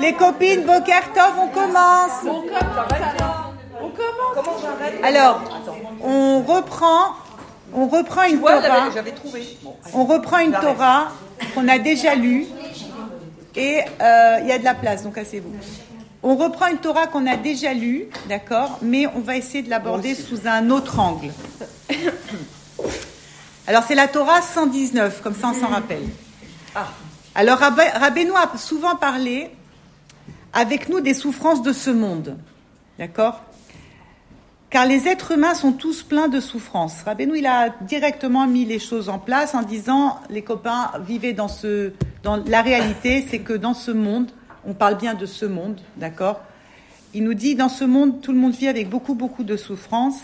Les copines, Bokertov, on commence. On commence. Alors, on reprend, on reprend une Ouais, Torah. j'avais trouvé. Bon, On reprend une J'arrête. Torah qu'on a déjà lue et euh, il y a de la place, donc asseyez-vous. On reprend une Torah qu'on a déjà lue, d'accord, mais on va essayer de l'aborder sous un autre angle. Alors c'est la Torah 119, comme ça on s'en rappelle. Ah. Alors Rabbe- Rabbeinu a souvent parlé avec nous des souffrances de ce monde, d'accord? Car les êtres humains sont tous pleins de souffrances. Rabbeinu, il a directement mis les choses en place en disant, les copains, vivez dans ce, dans la réalité, c'est que dans ce monde, on parle bien de ce monde, d'accord? Il nous dit, dans ce monde, tout le monde vit avec beaucoup, beaucoup de souffrances,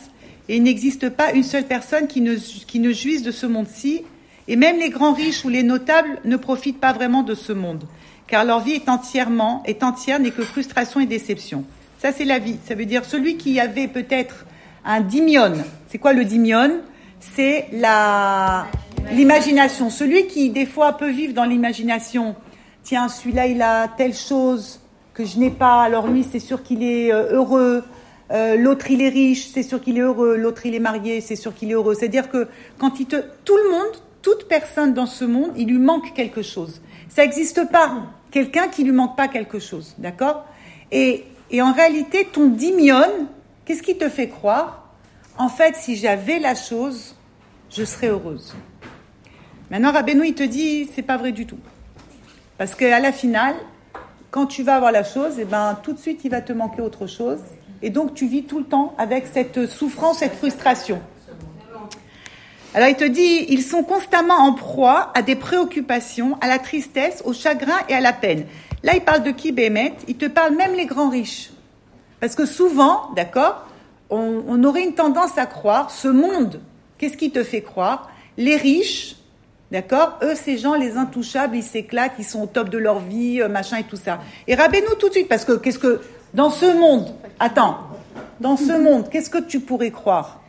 et il n'existe pas une seule personne qui ne, qui ne jouisse de ce monde-ci, et même les grands riches ou les notables ne profitent pas vraiment de ce monde, car leur vie est entièrement, est entière, n'est que frustration et déception. Ça, c'est la vie. Ça veut dire celui qui avait peut-être un dimion. C'est quoi le dimion C'est la l'imagination. Celui qui, des fois, peut vivre dans l'imagination. Tiens, celui-là, il a telle chose que je n'ai pas. Alors lui, c'est sûr qu'il est euh, heureux. Euh, l'autre, il est riche. C'est sûr qu'il est heureux. L'autre, il est marié. C'est sûr qu'il est heureux. C'est-à-dire que quand il te, tout le monde, toute personne dans ce monde, il lui manque quelque chose. Ça n'existe pas. Quelqu'un qui lui manque pas quelque chose. D'accord? Et, et en réalité, ton dimion, qu'est-ce qui te fait croire? En fait, si j'avais la chose, je serais heureuse. Maintenant, Rabbeinu, il te dit, c'est pas vrai du tout. Parce qu'à la finale, quand tu vas avoir la chose, eh ben, tout de suite, il va te manquer autre chose. Et donc, tu vis tout le temps avec cette souffrance, cette frustration. Alors, il te dit, ils sont constamment en proie à des préoccupations, à la tristesse, au chagrin et à la peine. Là, il parle de qui, Bémet? Il te parle même les grands riches. Parce que souvent, d'accord, on, aurait une tendance à croire, ce monde, qu'est-ce qui te fait croire? Les riches, d'accord, eux, ces gens, les intouchables, ils s'éclatent, ils sont au top de leur vie, euh, machin et tout ça. Et rabais-nous tout de suite, parce que qu'est-ce que, dans ce monde, attends, dans ce monde, qu'est-ce que tu pourrais croire?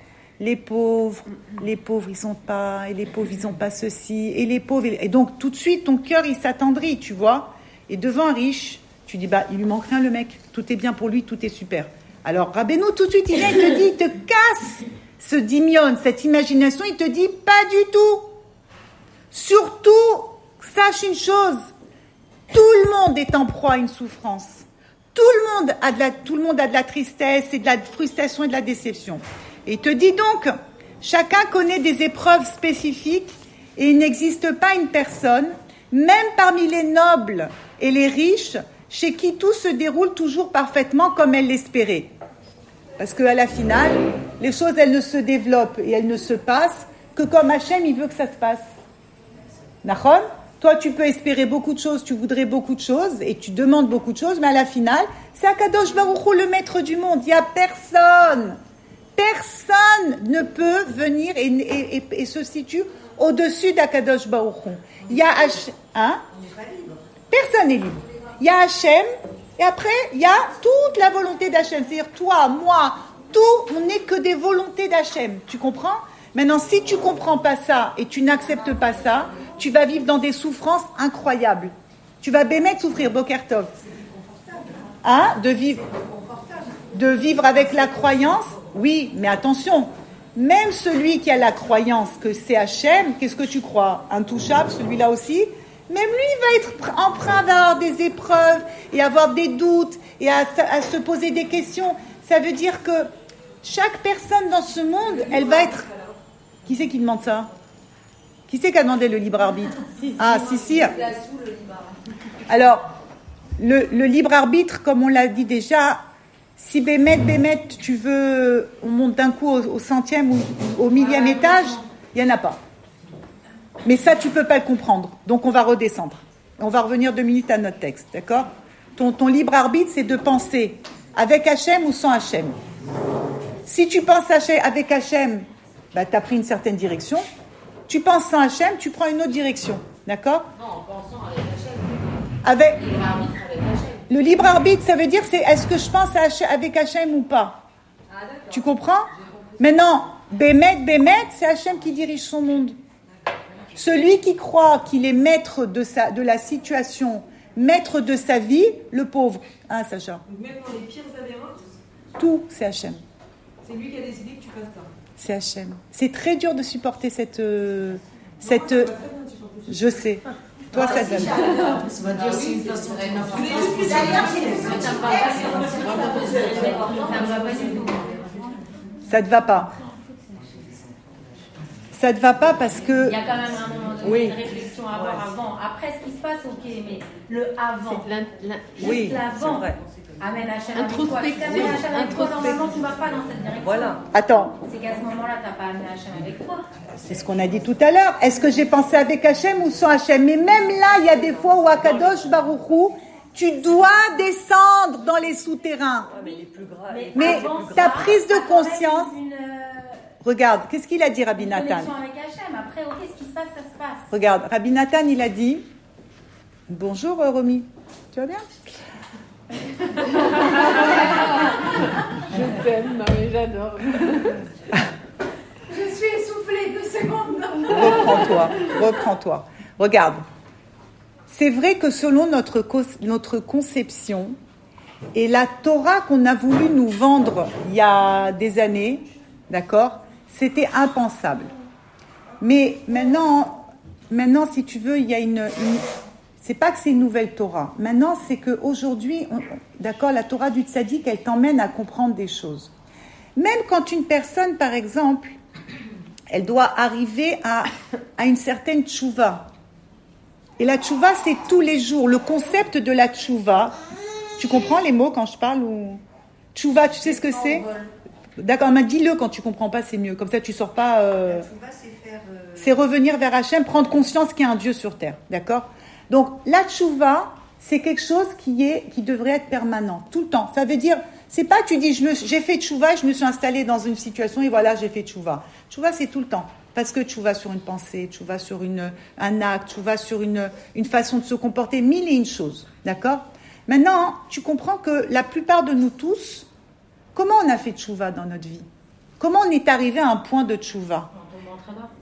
Les pauvres, les pauvres, ils sont pas, et les pauvres, ils ont pas ceci, et les pauvres, et donc tout de suite, ton cœur, il s'attendrit, tu vois. Et devant un riche, tu dis, bah, il lui manque rien, le mec. Tout est bien pour lui, tout est super. Alors, Rabbeinu, tout de suite, il vient, il te dit, il te casse ce dimion, cette imagination, il te dit, pas du tout. Surtout, sache une chose, tout le monde est en proie à une souffrance. Tout le monde a de la, tout le monde a de la tristesse et de la frustration et de la déception. Et te dit donc, chacun connaît des épreuves spécifiques et il n'existe pas une personne, même parmi les nobles et les riches, chez qui tout se déroule toujours parfaitement comme elle l'espérait. Parce qu'à la finale, les choses, elles ne se développent et elles ne se passent que comme Hachem, il veut que ça se passe. Nachon Toi, tu peux espérer beaucoup de choses, tu voudrais beaucoup de choses et tu demandes beaucoup de choses, mais à la finale, c'est Akadosh Baruch le maître du monde. Il n'y a personne. Personne ne peut venir et, se situe au-dessus d'Akadosh Baruch. Il y a Hachem. Hein? Personne n'est libre. Il y a Hachem et après, il y a toute la volonté d'Hachem. C'est-à-dire toi, moi, tout, on n'est que des volontés d'Hachem. Tu comprends? Maintenant, si tu comprends pas ça et tu n'acceptes pas ça, tu vas vivre dans des souffrances incroyables. Tu vas bémettre souffrir, Bokertov. Hein? De vivre de vivre avec la croyance, oui, mais attention, même celui qui a la croyance que c'est Hachem, qu'est-ce que tu crois? Intouchable, celui-là aussi? Même lui, il va être pr- emprunt d'avoir des épreuves et avoir des doutes et à, se- à se poser des questions. Ça veut dire que chaque personne dans ce monde, elle va être... Qui c'est qui demande ça? Qui c'est qui a demandé le libre arbitre? Ah, si, si. Alors, le, le libre arbitre, comme on l'a dit déjà, si Bémet, Bémet, tu veux, on monte d'un coup au, au centième ou au millième étage, il n'y en a pas. Mais ça, tu peux pas le comprendre. Donc, on va redescendre. On va revenir deux minutes à notre texte, d'accord? Ton, ton libre arbitre, c'est de penser avec Hachem ou sans Hachem. Si tu penses avec Hachem, bah, tu as pris une certaine direction. Tu penses sans Hachem, tu prends une autre direction. D'accord? Non, en pensant avec Hachem. Avec, avec. Le libre arbitre, ça veut dire c'est est-ce que je pense à avec Hachem ou pas? Ah. Tu comprends? Maintenant, Bémet, Bémet, c'est Hachem qui dirige son monde. Celui qui croit qu'il est maître de, sa, de la situation, maître de sa vie, le pauvre. Hein, Sacha? Donc même dans les pires avérantes, Tout, c'est Hachem. c'est lui qui a décidé que tu fasses ça. C'est Hachem. C'est très dur de supporter cette. euh, euh, je sais. Toi, ça donne. Ça. D'ailleurs, c'est me va pas, ça me va pas du tout. Ça te va pas. Ça te va pas parce que. Il y a quand même un moment donné Oui. une réflexion à avoir avant. Après ce qui se passe, ok, mais le avant. Juste Oui, l'avant. Amène Hachem Introspection, t'amènes Hachem avec toi, normalement, tu vas pas dans cette direction. Voilà. Attends, C'est qu'à ce moment-là, t'as pas amené Hachem avec toi. c'est ce qu'on a dit tout à l'heure. Est-ce que j'ai pensé avec Hachem ou sans Hachem? Mais même là, il y a des fois où Akadosh Baruchou, tu dois descendre dans les souterrains. Ah, mais les plus graves. Mais avant ta prise de conscience- Une, euh, Regarde, qu'est-ce qu'il a dit Rabbi une Nathan? avec Hachem. Après, ok, ce qui se passe, ça se passe. Regarde, Rabbi Nathan, il a dit Bonjour euh, Romy, tu vas bien? Je t'aime, non mais j'adore. Je suis essoufflée deux secondes. Reprends-toi, reprends-toi. Regarde, c'est vrai que selon notre, notre conception et la Torah qu'on a voulu nous vendre il y a des années, d'accord, c'était impensable. Mais maintenant, maintenant, si tu veux, il y a une, une- c'est pas que c'est une nouvelle Torah. Maintenant, c'est qu'aujourd'hui, d'accord, la Torah du tzaddik, elle t'emmène à comprendre des choses. Même quand une personne, par exemple, elle doit arriver à, à une certaine tchouva. Et la tchouva, c'est tous les jours. Le concept de la tchouva, tu comprends les mots quand je parle ou Tchouva, tu sais ce que c'est? D'accord, mais dis-le quand tu comprends pas, c'est mieux. Comme ça, tu sors pas. euh, C'est revenir vers Hachem, prendre conscience qu'il y a un Dieu sur terre. D'accord? Donc, la tchouva, c'est quelque chose qui, est, qui devrait être permanent, tout le temps. Ça veut dire, c'est pas tu dis, j'ai fait tchouva, je me suis installé dans une situation et voilà, j'ai fait tchouva. Tchouva, c'est tout le temps. Parce que tchouva sur une pensée, tchouva sur une, un acte, tchouva sur une, une façon de se comporter, mille et une choses. D'accord? Maintenant, tu comprends que la plupart de nous tous, comment on a fait tchouva dans notre vie? Comment on est arrivé à un point de tchouva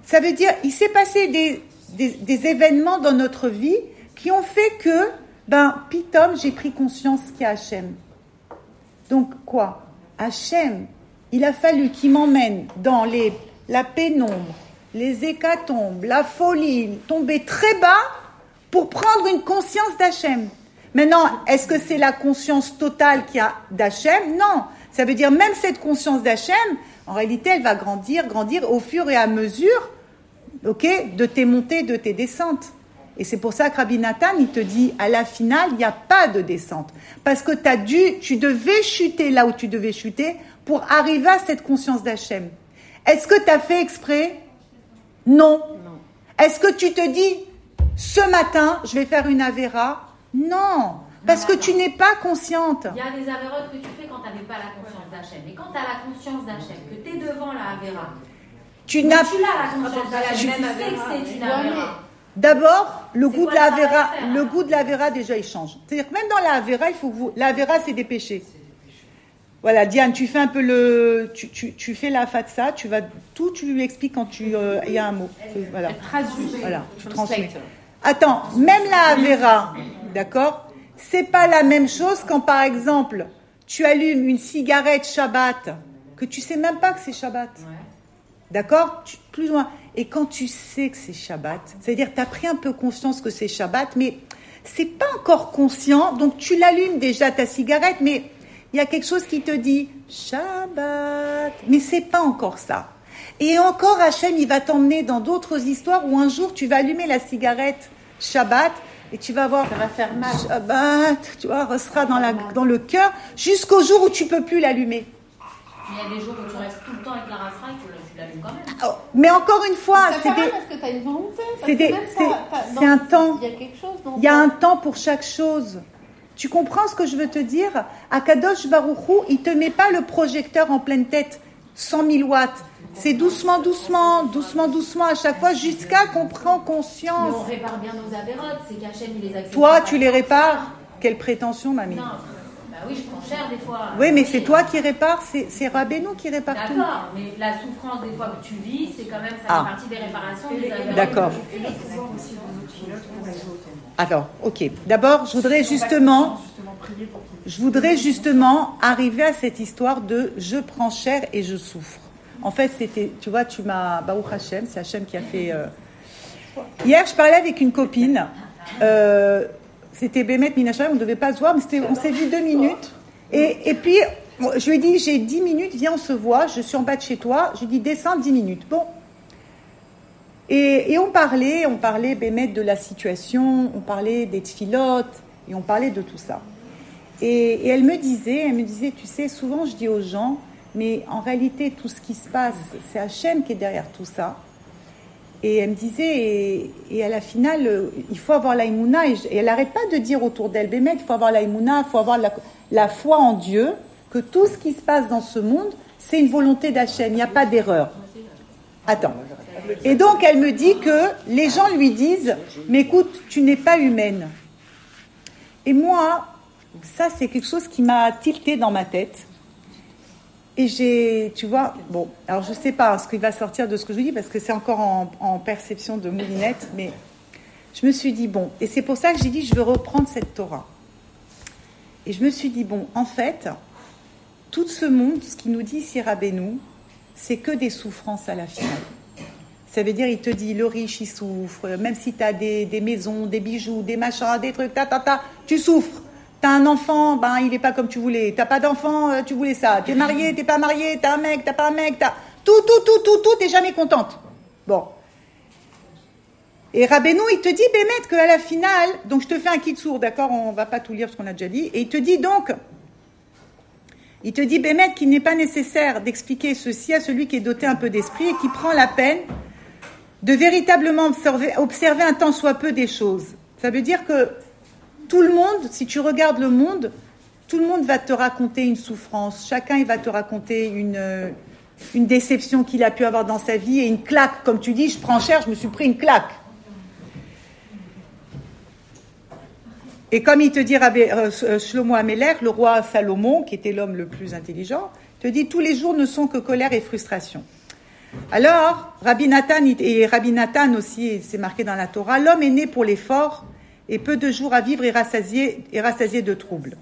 ça veut dire, il s'est passé des, des, des événements dans notre vie qui ont fait que, ben, pitom, j'ai pris conscience qu'il y a Hachem. Donc, quoi? Hachem, il a fallu qu'il m'emmène dans la pénombre, les hécatombes, la folie, tomber très bas pour prendre une conscience d'Hachem. Maintenant, est-ce que c'est la conscience totale qu'il y a d'Hachem? Non. Ça veut dire même cette conscience d'Hachem, en réalité, elle va grandir, grandir au fur et à mesure, de tes montées, de tes descentes. Et c'est pour ça que Rabbi Nathan, il te dit, à la finale, il n'y a pas de descente. Parce que as dû, tu devais chuter là où tu devais chuter pour arriver à cette conscience d'Hachem. Est-ce que tu as fait exprès? Non. Est-ce que tu te dis, ce matin, je vais faire une Avera Non. Parce que tu n'es pas consciente. Il y a des avérotes que tu fais quand tu n'avais pas la conscience d'Hachem. Et quand tu as la conscience d'Hachem, que tu es devant la Avéra, Tu n'as l'as la conscience d'Hachem, tu sais que Avéra. c'est une Avéra. D'abord, le C'est goût de la le Avera, le goût de la Avera déjà il change. C'est-à-dire que même dans la Avera, il faut que vous, la Avera c'est des péchés. Voilà, Diane, tu fais un peu le, tu, tu, tu fais la fatsa, tu vas tout, tu lui expliques quand tu, euh, il y a un mot. Voilà, Traduit. voilà, tu Translate. transmets. Attends, même la Avera, d'accord, c'est pas la même chose quand par exemple tu allumes une cigarette Shabbat que tu sais même pas que c'est Shabbat. D'accord? Plus loin. Et quand tu sais que c'est Shabbat, c'est-à-dire tu as pris un peu conscience que c'est Shabbat, mais c'est pas encore conscient, donc tu l'allumes déjà ta cigarette, mais il y a quelque chose qui te dit Shabbat, mais c'est pas encore ça. Et encore Hachem, il va t'emmener dans d'autres histoires où un jour tu vas allumer la cigarette Shabbat et tu vas voir Ça va faire mal. Shabbat, tu vois, sera dans, la, dans le cœur jusqu'au jour où tu peux plus l'allumer. Il y a des jours où tu restes tout le temps avec la rafra l'allumes quand même. Oh, Mais encore une fois, mal parce que tu as une volonté. c'est un temps. Il y a quelque chose il y a un temps pour chaque chose. Tu comprends ce que je veux te dire? Akadosh Baruchou, il te met pas le projecteur en pleine tête, 100 000 watts. C'est doucement, doucement, doucement, doucement à chaque fois jusqu'à qu'on prend Mais conscience. on répare bien nos avérotes, c'est qu'Hachem il les accepte. Toi, tu les répares? Quelle prétention, mamie Non, bah oui, je prends cher des fois. Oui, mais c'est toi qui répares, c'est c'est Rabbeinu qui répare tout. D'accord, mais la souffrance des fois que tu vis, c'est quand même ça Ah. fait partie des réparations. D'accord. Alors, ok. D'abord, je voudrais justement, je voudrais justement arriver à cette histoire de je prends cher et je souffre. En fait, c'était, tu vois, tu m'as, Baruch Hashem, c'est Hashem qui a fait. euh, Hier, je parlais avec une copine. euh, c'était Bémet Minachem, on ne devait pas se voir, mais on s'est vu deux minutes. Et, puis, je lui ai dit, j'ai dix minutes, viens, on se voit, je suis en bas de chez toi. Je lui ai dit, descends dix minutes. Bon. Et, on parlait, on parlait, Bémet, de la situation, on parlait des tfilotes, et on parlait de tout ça. Et, et elle me disait, elle me disait, tu sais, souvent je dis aux gens, mais en réalité, tout ce qui se passe, c'est Hachem qui est derrière tout ça. Et elle me disait, et, à la finale, euh, il faut avoir la imuna. Et, et elle n'arrête pas de dire autour d'elle, Bémet, il faut avoir la imuna, il faut avoir la, la foi en Dieu, que tout ce qui se passe dans ce monde, c'est une volonté d'Hachem, il n'y a pas d'erreur. Attends. Et donc elle me dit que les gens lui disent, mais écoute, tu n'es pas humaine. Et moi, ça c'est quelque chose qui m'a tilté dans ma tête. Et j'ai, tu vois, bon, alors je sais pas ce qui va sortir de ce que je vous dis parce que c'est encore en, perception de moulinette, mais je me suis dit, bon, et c'est pour ça que j'ai dit, je veux reprendre cette Torah. Et je me suis dit, bon, en fait, tout ce monde, ce qu'il nous dit Rabbeinu, c'est que des souffrances à la finale. Ça veut dire, il te dit, le riche, il souffre, même si tu as des, des maisons, des bijoux, des machins, des trucs, ta, ta, ta, tu souffres. T'as un enfant, ben il est pas comme tu voulais. T'as pas d'enfant, euh, tu voulais ça. T'es marié, t'es pas marié. T'as un mec, t'as pas un mec. T'as tout, tout, tout, tout, tout. T'es jamais contente. Bon. Et Rabbeinu, il te dit, Bémet, qu'à la finale, donc je te fais un kit sourd, d'accord On va pas tout lire ce qu'on a déjà dit. Et il te dit donc, il te dit, Bémet, qu'il n'est pas nécessaire d'expliquer ceci à celui qui est doté un peu d'esprit et qui prend la peine de véritablement observer, observer un tant soit peu des choses. Ça veut dire que tout le monde, si tu regardes le monde, tout le monde va te raconter une souffrance. Chacun, il va te raconter une, euh, une déception qu'il a pu avoir dans sa vie et une claque. Comme tu dis, je prends cher, je me suis pris une claque. Et comme il te dit euh, euh, Shlomo Améler, le roi Salomon, qui était l'homme le plus intelligent, te dit tous les jours ne sont que colère et frustration. Alors, Rabbi Nathan et Rabbi Nathan aussi, c'est marqué dans la Torah, l'homme est né pour l'effort et peu de jours à vivre rassasié, est rassasié de troubles.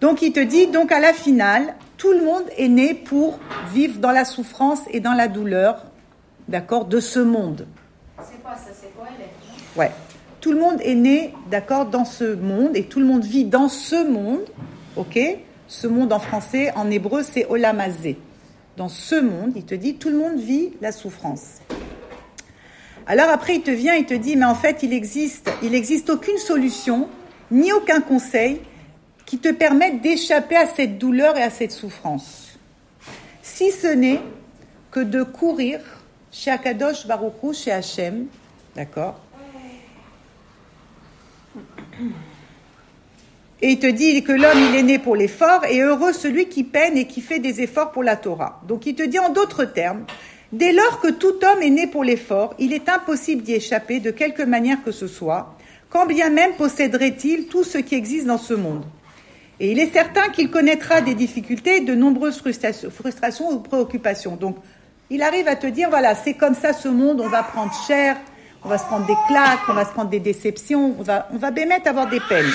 Donc il te dit, donc à la finale, tout le monde est né pour vivre dans la souffrance et dans la douleur, d'accord, de ce monde. C'est quoi ça? C'est quoi elle? Ouais. Tout le monde est né, d'accord, dans ce monde et tout le monde vit dans ce monde, ok? Ce monde en français, en hébreu, c'est olamazé. Dans ce monde, il te dit, tout le monde vit la souffrance. Alors après, il te vient, il te dit, mais en fait, il existe, il existe aucune solution, ni aucun conseil qui te permette d'échapper à cette douleur et à cette souffrance. Si ce n'est que de courir chez Akadosh Baruchou, chez Hachem, d'accord Et il te dit que l'homme, il est né pour l'effort, et heureux celui qui peine et qui fait des efforts pour la Torah. Donc il te dit en d'autres termes, dès lors que tout homme est né pour l'effort, il est impossible d'y échapper de quelque manière que ce soit, quand bien même posséderait-il tout ce qui existe dans ce monde. Et il est certain qu'il connaîtra des difficultés, de nombreuses frustrations, ou préoccupations. Donc il arrive à te dire, voilà, c'est comme ça ce monde, on va prendre cher, on va se prendre des claques, on va se prendre des déceptions, on va, on va bémettre avoir des peines.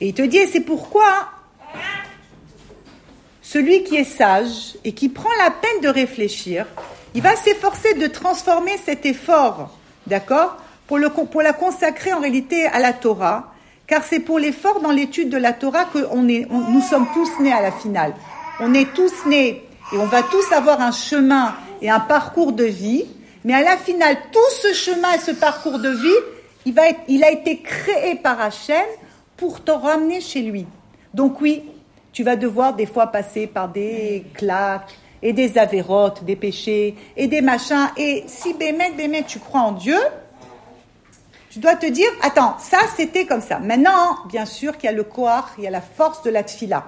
Et il te dit, c'est pourquoi celui qui est sage et qui prend la peine de réfléchir, il va s'efforcer de transformer cet effort, d'accord, pour, la consacrer en réalité à la Torah, car c'est pour l'effort dans l'étude de la Torah que nous sommes tous nés à la finale. On est tous nés et on va tous avoir un chemin et un parcours de vie, mais à la finale, tout ce chemin et ce parcours de vie, il, il a été créé par Hachem pour te ramener chez lui. Donc oui, tu vas devoir des fois passer par des claques et des avérotes, des péchés et des machins. Et si Bémet, Bémet, tu crois en Dieu, tu dois te dire, attends, ça c'était comme ça. Maintenant, bien sûr qu'il y a le koar, il y a la force de la tfila.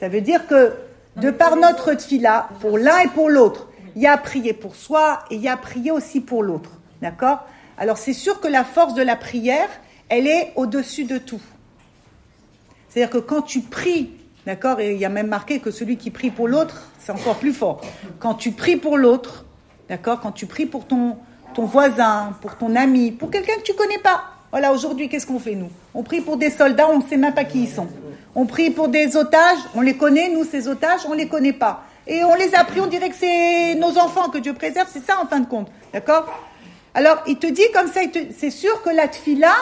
Ça veut dire que de par notre tfila, pour l'un et pour l'autre, il y a à prier pour soi et il y a à prier aussi pour l'autre. D'accord? Alors c'est sûr que la force de la prière, elle est au-dessus de tout. C'est-à-dire que quand tu pries, d'accord, et il y a même marqué que celui qui prie pour l'autre, c'est encore plus fort. Quand tu pries pour l'autre, d'accord, quand tu pries pour ton, ton voisin, pour ton ami, pour quelqu'un que tu connais pas. Voilà, aujourd'hui, qu'est-ce qu'on fait, nous? On prie pour des soldats, on ne sait même pas qui ils sont. On prie pour des otages, on les connaît, nous, ces otages, on les connaît pas. Et on les a pris, on dirait que c'est nos enfants que Dieu préserve, c'est ça en fin de compte. D'accord? Alors, il te dit comme ça, c'est sûr que la tfila,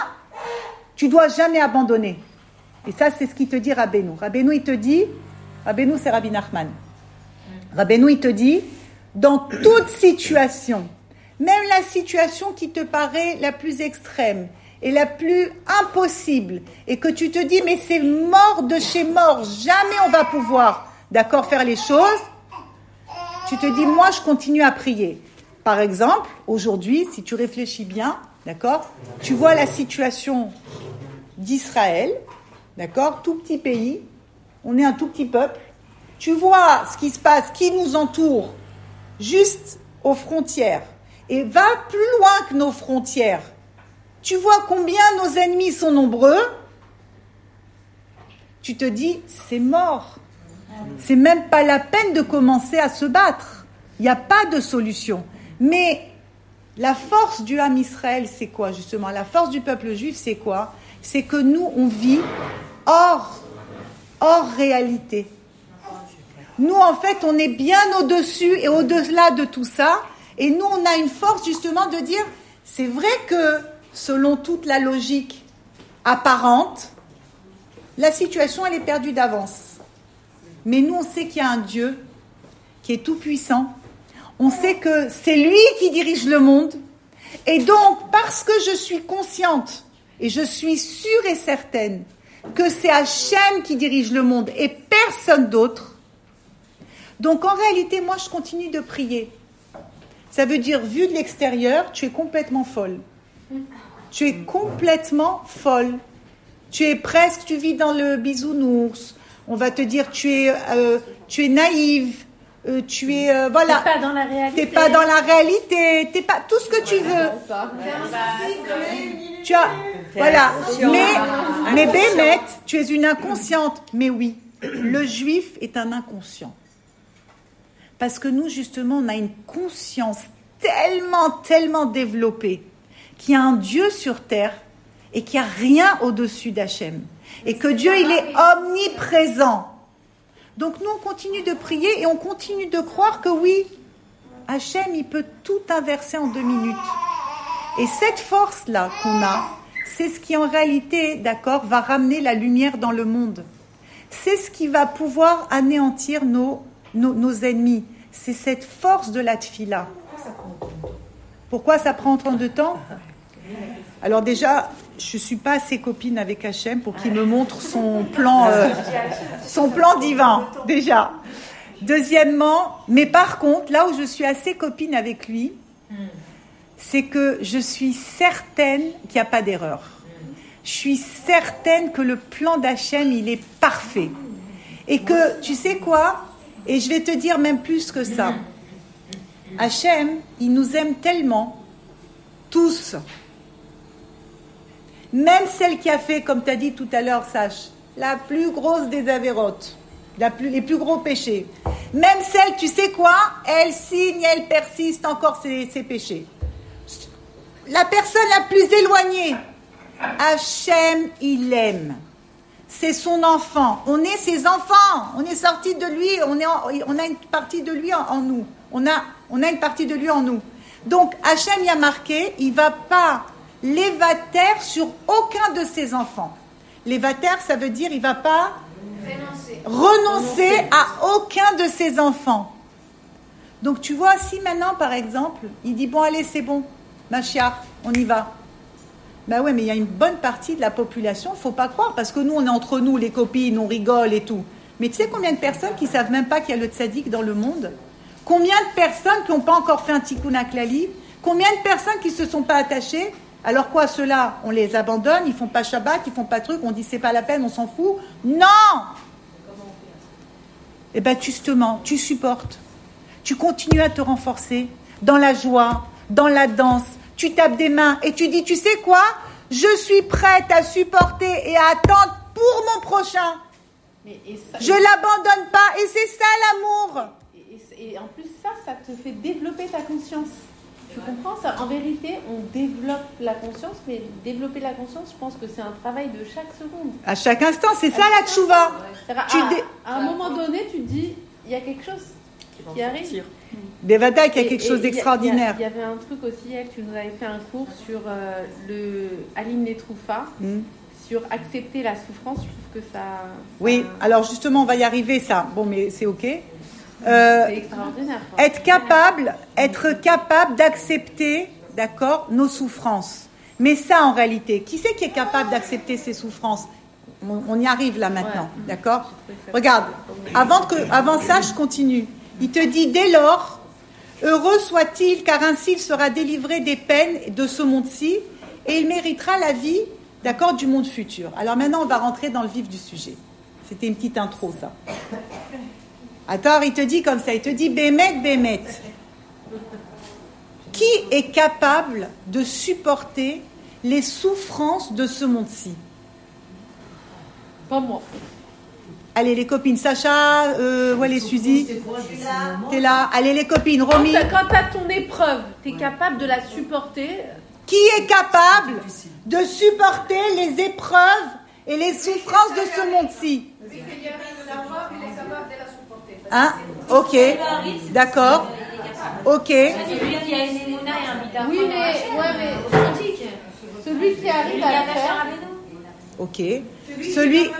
tu dois jamais abandonner. Et ça, c'est ce qu'il te dit Rabbeinu. Rabbeinu, il te dit, Rabbeinu, c'est Rabbi Nachman. Rabbeinu, il te dit, dans toute situation, même la situation qui te paraît la plus extrême et la plus impossible, et que tu te dis, mais c'est mort de chez mort, jamais on va pouvoir, d'accord, faire les choses, tu te dis, moi, je continue à prier. Par exemple, aujourd'hui, si tu réfléchis bien, d'accord, tu vois la situation d'Israël, d'accord, tout petit pays, on est un tout petit peuple, tu vois ce qui se passe, qui nous entoure, juste aux frontières, et va plus loin que nos frontières. Tu vois combien nos ennemis sont nombreux, tu te dis, c'est mort. C'est même pas la peine de commencer à se battre. Il n'y a pas de solution. Mais la force du âme Israël, c'est quoi justement? La force du peuple juif, c'est quoi? C'est que nous, on vit hors, réalité. Nous, en fait, on est bien au-dessus et au-delà de tout ça. Et nous, on a une force justement de dire, c'est vrai que selon toute la logique apparente, la situation, elle est perdue d'avance. Mais nous, on sait qu'il y a un Dieu qui est tout-puissant. On sait que c'est lui qui dirige le monde. Et donc, parce que je suis consciente et je suis sûre et certaine que c'est Hachem qui dirige le monde et personne d'autre, donc en réalité, moi, je continue de prier. Ça veut dire, vu de l'extérieur, tu es complètement folle. Tu es complètement folle. Tu es presque, tu vis dans le bisounours. On va te dire, tu es, euh, tu es naïve. euh, tu es, euh, voilà. T'es pas dans la réalité. T'es pas dans la réalité. T'es pas tout ce que tu veux. Tu as, voilà. Mais, mais Bémet, tu es une inconsciente. Mais oui, le juif est un inconscient. Parce que nous, justement, on a une conscience tellement, tellement développée qu'il y a un Dieu sur terre et qu'il n'y a rien au-dessus d'Hachem. Et que Dieu, il est omniprésent. Donc nous, on continue de prier et on continue de croire que oui, Hachem, il peut tout inverser en deux minutes. Et cette force-là qu'on a, c'est ce qui en réalité, d'accord, va ramener la lumière dans le monde. C'est ce qui va pouvoir anéantir nos, nos, nos ennemis. C'est cette force de la tfila. Pourquoi ça prend autant de temps Alors déjà, je suis pas assez copine avec Hachem pour qu'il me montre son plan, euh, son plan divin, déjà. Deuxièmement, mais par contre, là où je suis assez copine avec lui, c'est que je suis certaine qu'il n'y a pas d'erreur. Je suis certaine que le plan d'Hachem, il est parfait. Et que, tu sais quoi? Et je vais te dire même plus que ça. Hachem, il nous aime tellement, tous. Même celle qui a fait, comme tu as dit tout à l'heure, Sache, la plus grosse des avérotes, la plus, les plus gros péchés. Même celle, tu sais quoi? Elle signe, elle persiste encore ses, ses péchés. La personne la plus éloignée, Hachem, il aime. C'est son enfant. On est ses enfants. On est sorti de lui. On, est en- on a une partie de lui en, en nous. On a, on a une partie de lui en nous. Donc Hachem y a marqué, il va pas l'évater sur aucun de ses enfants. L'évater, ça veut dire il va pas renoncer à aucun de ses enfants. Donc tu vois, si maintenant, par exemple, il dit, bon, allez, c'est bon, Machiar, on y va. Ben ouais, mais il y a une bonne partie de la population, faut pas croire, parce que nous, on est entre nous, les copines, on rigole et tout. Mais tu sais combien de personnes qui savent même pas qu'il y a le tzaddik dans le monde? Combien de personnes qui n'ont pas encore fait un tikkun aklali Combien de personnes qui se sont pas attachées? Alors quoi, ceux-là, on les abandonne, ils font pas Shabbat, ils font pas truc, on dit c'est pas la peine, on s'en fout? Non Eh bien, justement, tu supportes. Tu continues à te renforcer dans la joie, dans la danse. Tu tapes des mains et tu dis, tu sais quoi? Je suis prête à supporter et à attendre pour mon prochain. Mais, et, ça- Je l'abandonne pas et c'est ça l'amour. et- et- et en plus, ça, ça te fait développer ta conscience. Tu comprends ça? En vérité, on développe la conscience, mais développer la conscience, je pense que c'est un travail de chaque seconde. À chaque instant, c'est ça la tchouva. À, à un moment donné, tu te dis, il y a quelque chose qui arrive. Bevada, qu'il y a quelque et chose d'extraordinaire. Il y, avait un truc aussi, elle, tu nous avais fait un cours sur euh, le Aline Netroufa, Hmm. sur accepter la souffrance. Je trouve que ça. Oui, ça- alors justement, on va y arriver, ça. Bon, mais c'est OK. Euh, c'est extraordinaire. quoi. être capable, être capable d'accepter, d'accord, nos souffrances. Mais ça, en réalité, qui c'est qui est capable d'accepter ses souffrances? On, on y arrive là maintenant, Ouais. d'accord? Regarde, avant, que, avant ça, je continue. Il te dit, dès lors, heureux soit-il, car ainsi il sera délivré des peines de ce monde-ci, et il méritera la vie, d'accord, du monde futur. Alors maintenant, on va rentrer dans le vif du sujet. C'était une petite intro, ça. Attends, il te dit comme ça, il te dit, Bémet, Bémet. Qui est capable de supporter les souffrances de ce monde-ci? Pas moi. Allez, les copines, Sacha, euh, ouais, les Suzy, t'es là. Allez, les copines, Romy. Quand tu as ton épreuve, tu es capable de la supporter. Qui est capable de supporter les épreuves et les souffrances de ce monde-ci? Hein? Ok, d'accord. Ok. Oui, mais, ouais, mais celui qui arrive à le la faire. Ok. Celui,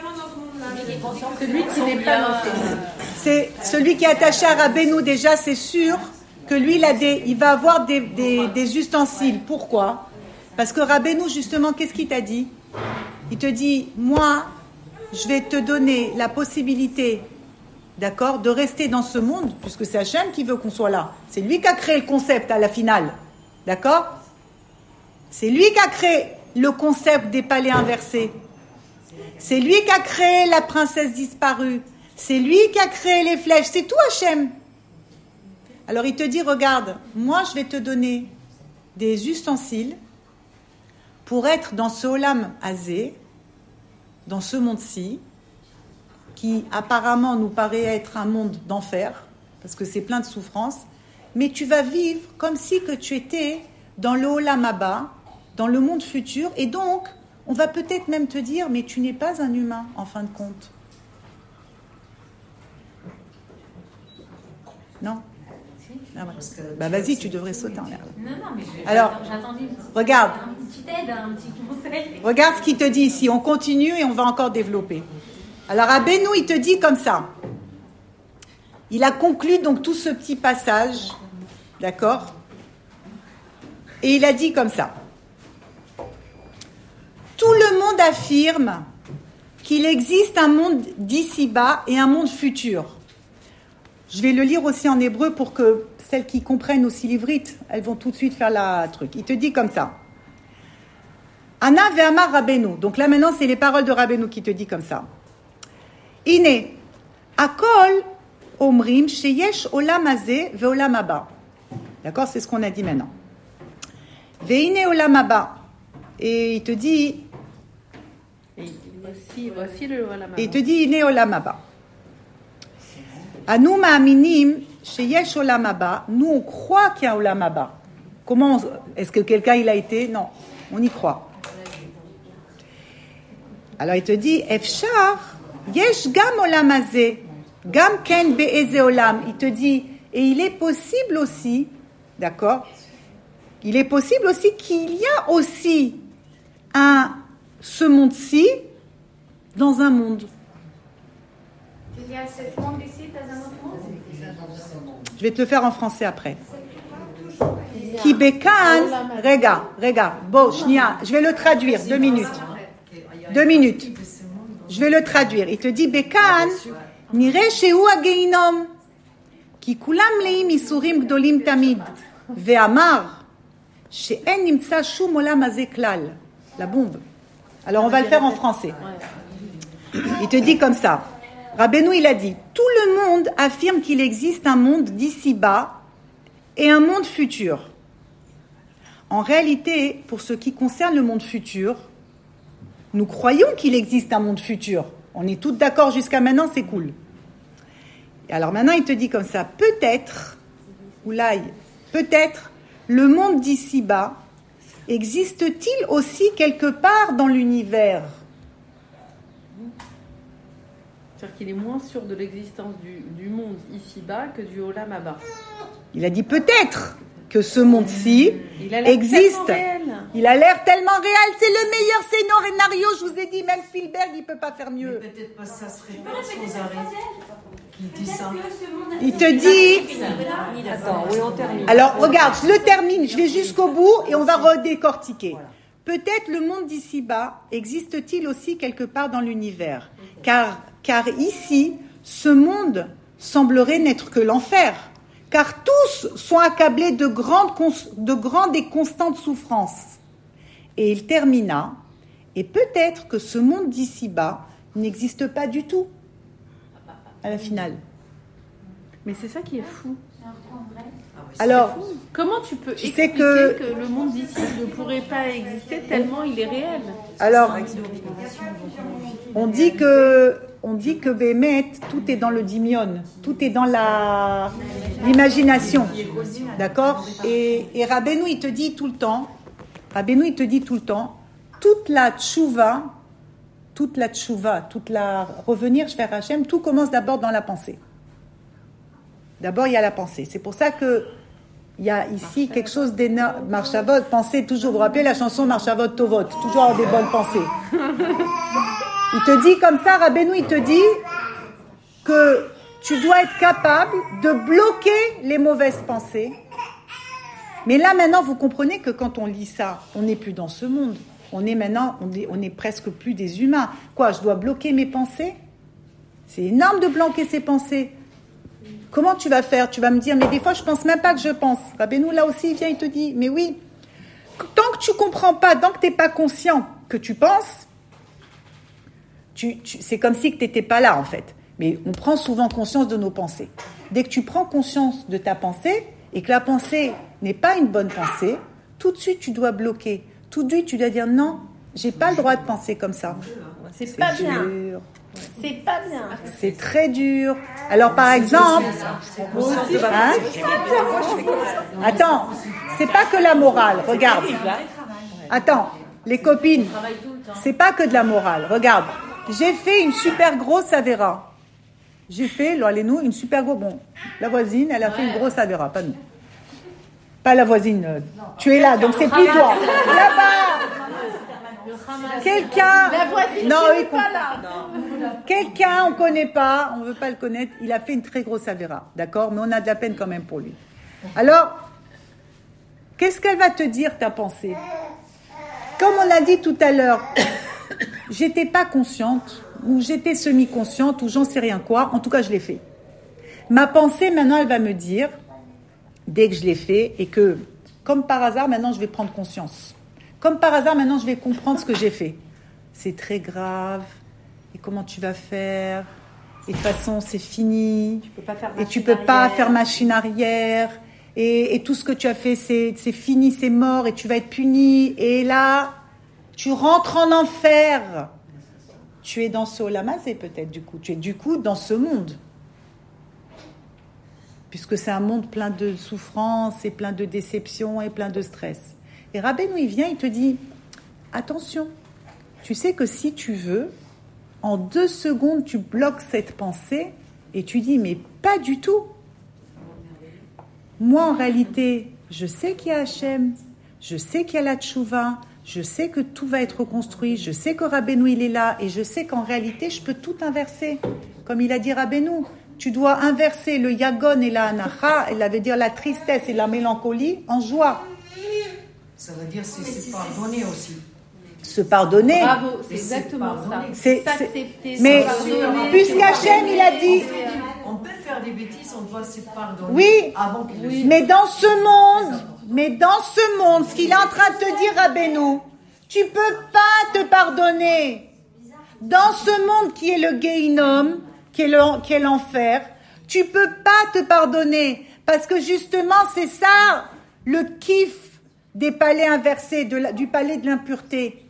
Celui, qui n'est pas ses c'est celui qui est attaché à Rabbeinu déjà, c'est sûr que lui, il, a des, il va avoir des, des- des ustensiles. Pourquoi? Parce que Rabbeinu, justement, qu'est-ce qu'il t'a dit? Il te dit, moi, je vais te donner la possibilité, d'accord, de rester dans ce monde, puisque c'est Hachem qui veut qu'on soit là. C'est lui qui a créé le concept à la finale, d'accord? C'est lui qui a créé le concept des palais inversés. C'est lui qui a créé la princesse disparue. C'est lui qui a créé les flèches. C'est tout Hachem. Alors il te dit, regarde, moi je vais te donner des ustensiles pour être dans ce Olam Azé, dans ce monde-ci, qui apparemment nous paraît être un monde d'enfer, parce que c'est plein de souffrances, mais tu vas vivre comme si que tu étais dans le Olam Abba, dans le monde futur, et donc on va peut-être même te dire, mais tu n'es pas un humain en fin de compte. Non Ah ouais. Bah vas-y, tu devrais sauter en l'air. Non, non, mais je- Alors, j'attends- j'attendais une petite- regarde. une petite aide, un petit conseil. Regarde ce qu'il te dit ici. On continue et on va encore développer. Alors, à Benoît, il te dit comme ça. Il a conclu donc tout ce petit passage. D'accord? Et il a dit comme ça. Tout le monde affirme qu'il existe un monde d'ici-bas et un monde futur. Je vais le lire aussi en hébreu pour que celles qui comprennent aussi l'ivrite, elles vont tout de suite faire la truc. Il te dit comme ça. Anna ve'amar Rabbeinu. Donc là maintenant, c'est les paroles de Rabbeinu qui te dit comme ça. Ine, akol omrim sheyesh olam hazeh ve'olam haba. D'accord C'est ce qu'on a dit maintenant. Ve'ine olam haba. Et il te dit, Il te dit, ine olam haba. Anu ma'aminim sheyesh olam haba. Nous, on croit qu'il y a un olam haba. Comment Est-ce que quelqu'un il a été? Non, on y croit. Alors il te dit, Efshar, yesh gam olam hazeh, gam ken be'eze olam. Il te dit, et il est possible aussi, d'accord? Il est possible aussi qu'il y a aussi un, ce monde-ci dans un monde. Il y a cette monde ici, dans un autre monde? Je vais te le faire en français après. Qui bekan, rega, rega, bo, shnia. Je vais le traduire, deux minutes. Deux minutes. Je vais le traduire. Il te dit bekan, nire sheu ageinom, ki kulam leim isurim gdolim tamid, ve'amar, she'en nimtsa shum olam klal. La bombe. Alors on va le faire en français. Il te dit comme ça. Rabbeinu, il a dit, tout le monde affirme qu'il existe un monde d'ici-bas et un monde futur. En réalité, pour ce qui concerne le monde futur, nous croyons qu'il existe un monde futur. On est toutes d'accord jusqu'à maintenant, c'est cool. Alors maintenant, il te dit comme ça, peut-être, Oulaï, peut-être le monde d'ici-bas existe-t-il aussi quelque part dans l'univers? C'est-à-dire qu'il est moins sûr de l'existence du, du monde ici-bas que du Olam Abba. Il a dit peut-être que ce monde-ci Il a l'air existe. tellement réel. Il a l'air tellement réel, c'est le meilleur scénario, je vous ai dit, même Spielberg, il peut pas faire mieux. peut-être pas ça se Tu peux répète répéter sans cette arrêt. Qui dit ça Il te dit, Attends, oui, on termine. alors regarde, je le termine, je vais jusqu'au bout et on va redécortiquer. Peut-être le monde d'ici-bas existe-t-il aussi quelque part dans l'univers? Car, car ici, ce monde semblerait n'être que l'enfer. Car tous sont accablés de grandes, de grandes et constantes souffrances. Et il termina, et peut-être que ce monde d'ici-bas n'existe pas du tout à la finale. Mais c'est ça qui est fou. Alors, Comment tu peux Tu expliquer que- que... le monde d'ici ne pourrait pas exister tellement il est réel? Alors, on dit que, on dit que Bémet, tout est dans le dimion, tout est dans la l'imagination, d'accord? Et, et Rabbeinu, il te dit tout le temps, Rabbeinu, il te dit tout le temps, toute la tchouva, toute la tchouva, toute la revenir vers Hachem, tout commence d'abord dans la pensée. D'abord, il y a la pensée. C'est pour ça que il y a ici quelque chose d'énorme. Marchavot, pensez toujours. Vous vous rappelez la chanson Marchavot Tovot? Toujours avoir des bonnes pensées. Il te dit comme ça, Rabbeinu, il te dit que tu dois être capable de bloquer les mauvaises pensées. Mais là, maintenant, vous comprenez que quand on lit ça, on n'est plus dans ce monde. On est maintenant, on est, presque plus des humains. Quoi, je dois bloquer mes pensées? C'est énorme de bloquer ses pensées. Comment tu vas faire? Tu vas me dire, mais des fois, je pense même pas que je pense. Rabbeinu, là aussi, il vient, il te dit, mais oui, tant que tu comprends pas, tant que tu n'es pas conscient que tu penses, tu, tu- c'est comme si tu n'étais pas là, en fait. Mais on prend souvent conscience de nos pensées. Dès que tu prends conscience de ta pensée et que la pensée n'est pas une bonne pensée, tout de suite, tu dois bloquer. Tout de suite, tu dois dire, non, j'ai pas le droit de penser comme ça. C'est pas bien. C'est pas bien. C'est très dur. Alors, par exemple, Hein Attends, c'est pas que la morale. Regarde. Attends, les copines, c'est pas que de la morale. Regarde, j'ai fait une super grosse Avera. J'ai fait, là, nous, une super grosse. Bon, la voisine, elle a fait une grosse Avera, pas nous. Pas la voisine. Tu es là, donc c'est plus toi. Là-bas. Quelqu'un. La voisine Non, pas là. Quelqu'un, on connaît pas, on veut pas le connaître, il a fait une très grosse avéra, d'accord? Mais on a de la peine quand même pour lui. Alors, qu'est-ce qu'elle va te dire, ta pensée? Comme on a dit tout à l'heure, j'étais pas consciente, ou j'étais semi-consciente, ou j'en sais rien quoi, en tout cas, je l'ai fait. Ma pensée, maintenant, elle va me dire, dès que je l'ai fait, et que, comme par hasard, maintenant, je vais prendre conscience. Comme par hasard, maintenant, je vais comprendre ce que j'ai fait. C'est très grave. Et comment tu vas faire? Et de toute façon, c'est fini. Tu peux pas faire Et tu peux pas faire machine arrière. Et, et tout ce que tu as fait, c'est c'est fini, c'est mort, et tu vas être puni. Et là, tu rentres en enfer. Tu es dans ce olamazé peut-être du coup. Tu es du coup dans ce monde. Puisque c'est un monde plein de souffrance et plein de déception et plein de stress. Et Rabbeinu, il vient, il te dit, attention, tu sais que si tu veux, en deux secondes, tu bloques cette pensée et tu dis, mais pas du tout. Moi, en réalité, je sais qu'il y a Hachem, je sais qu'il y a la tchouva, je sais que tout va être reconstruit, je sais que Rabbeinu, il est là, et je sais qu'en réalité, je peux tout inverser. Comme il a dit Rabbeinu, tu dois inverser le yagon et la anacha, elle veut dire la tristesse et la mélancolie, en joie. Ça veut dire c'est c'est pardonner aussi. Se pardonner. Bravo, c'est exactement ça. C'est- S'accepter, Mais se puisqu'Hachem, il a dit, On peut faire des bêtises, on doit se pardonner Oui. avant qu'il le Mais dans ce monde, mais dans ce monde, ce qu'il est en train de te dire, Rabbeinu, tu peux pas te pardonner. Dans ce monde qui est le Geinom, qui est l'enfer, tu peux pas te pardonner. Parce que justement, c'est ça le kiff des palais inversés, du palais de l'impureté.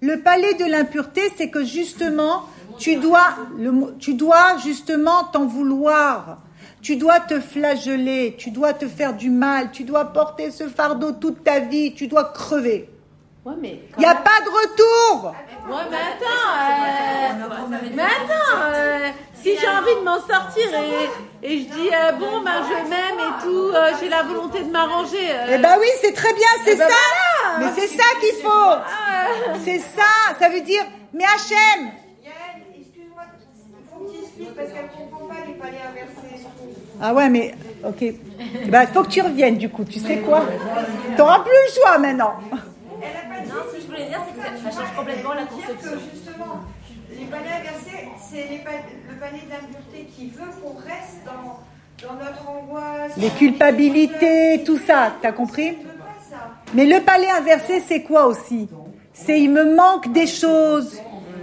Le palais de l'impureté, c'est que justement, tu dois, tu dois justement t'en vouloir. Tu dois te flageller, tu dois te faire du mal, tu dois porter ce fardeau toute ta vie, tu dois crever. Ouais, mais. Il n'y a pas de retour. Ouais, mais attends. euh, Mais attends. euh, si j'ai envie de m'en sortir et, et je dis euh, bon, ben je m'aime et tout, euh, j'ai la volonté de m'arranger. euh, Eh ben oui, c'est très bien, c'est Eh ben ça. voilà. Mais c'est ça qu'il faut. C'est ça. Ça veut dire, mais Yael, excuse-moi, il faut que tu expliques parce qu'elle ne comprend pas les palais inversés. Ah ouais, mais ok. Il bah, faut que tu reviennes du coup. Tu sais quoi T'auras plus le choix maintenant. Non, ce que je voulais dire, c'est que ça, ça change complètement la dire conception. que justement, les palais inversés, c'est le palais de l'impureté qui veut qu'on reste dans, dans notre angoisse. Les culpabilités, tout ça, t'as compris Je veux pas ça. Mais le palais inversé, c'est quoi aussi? C'est il me manque des choses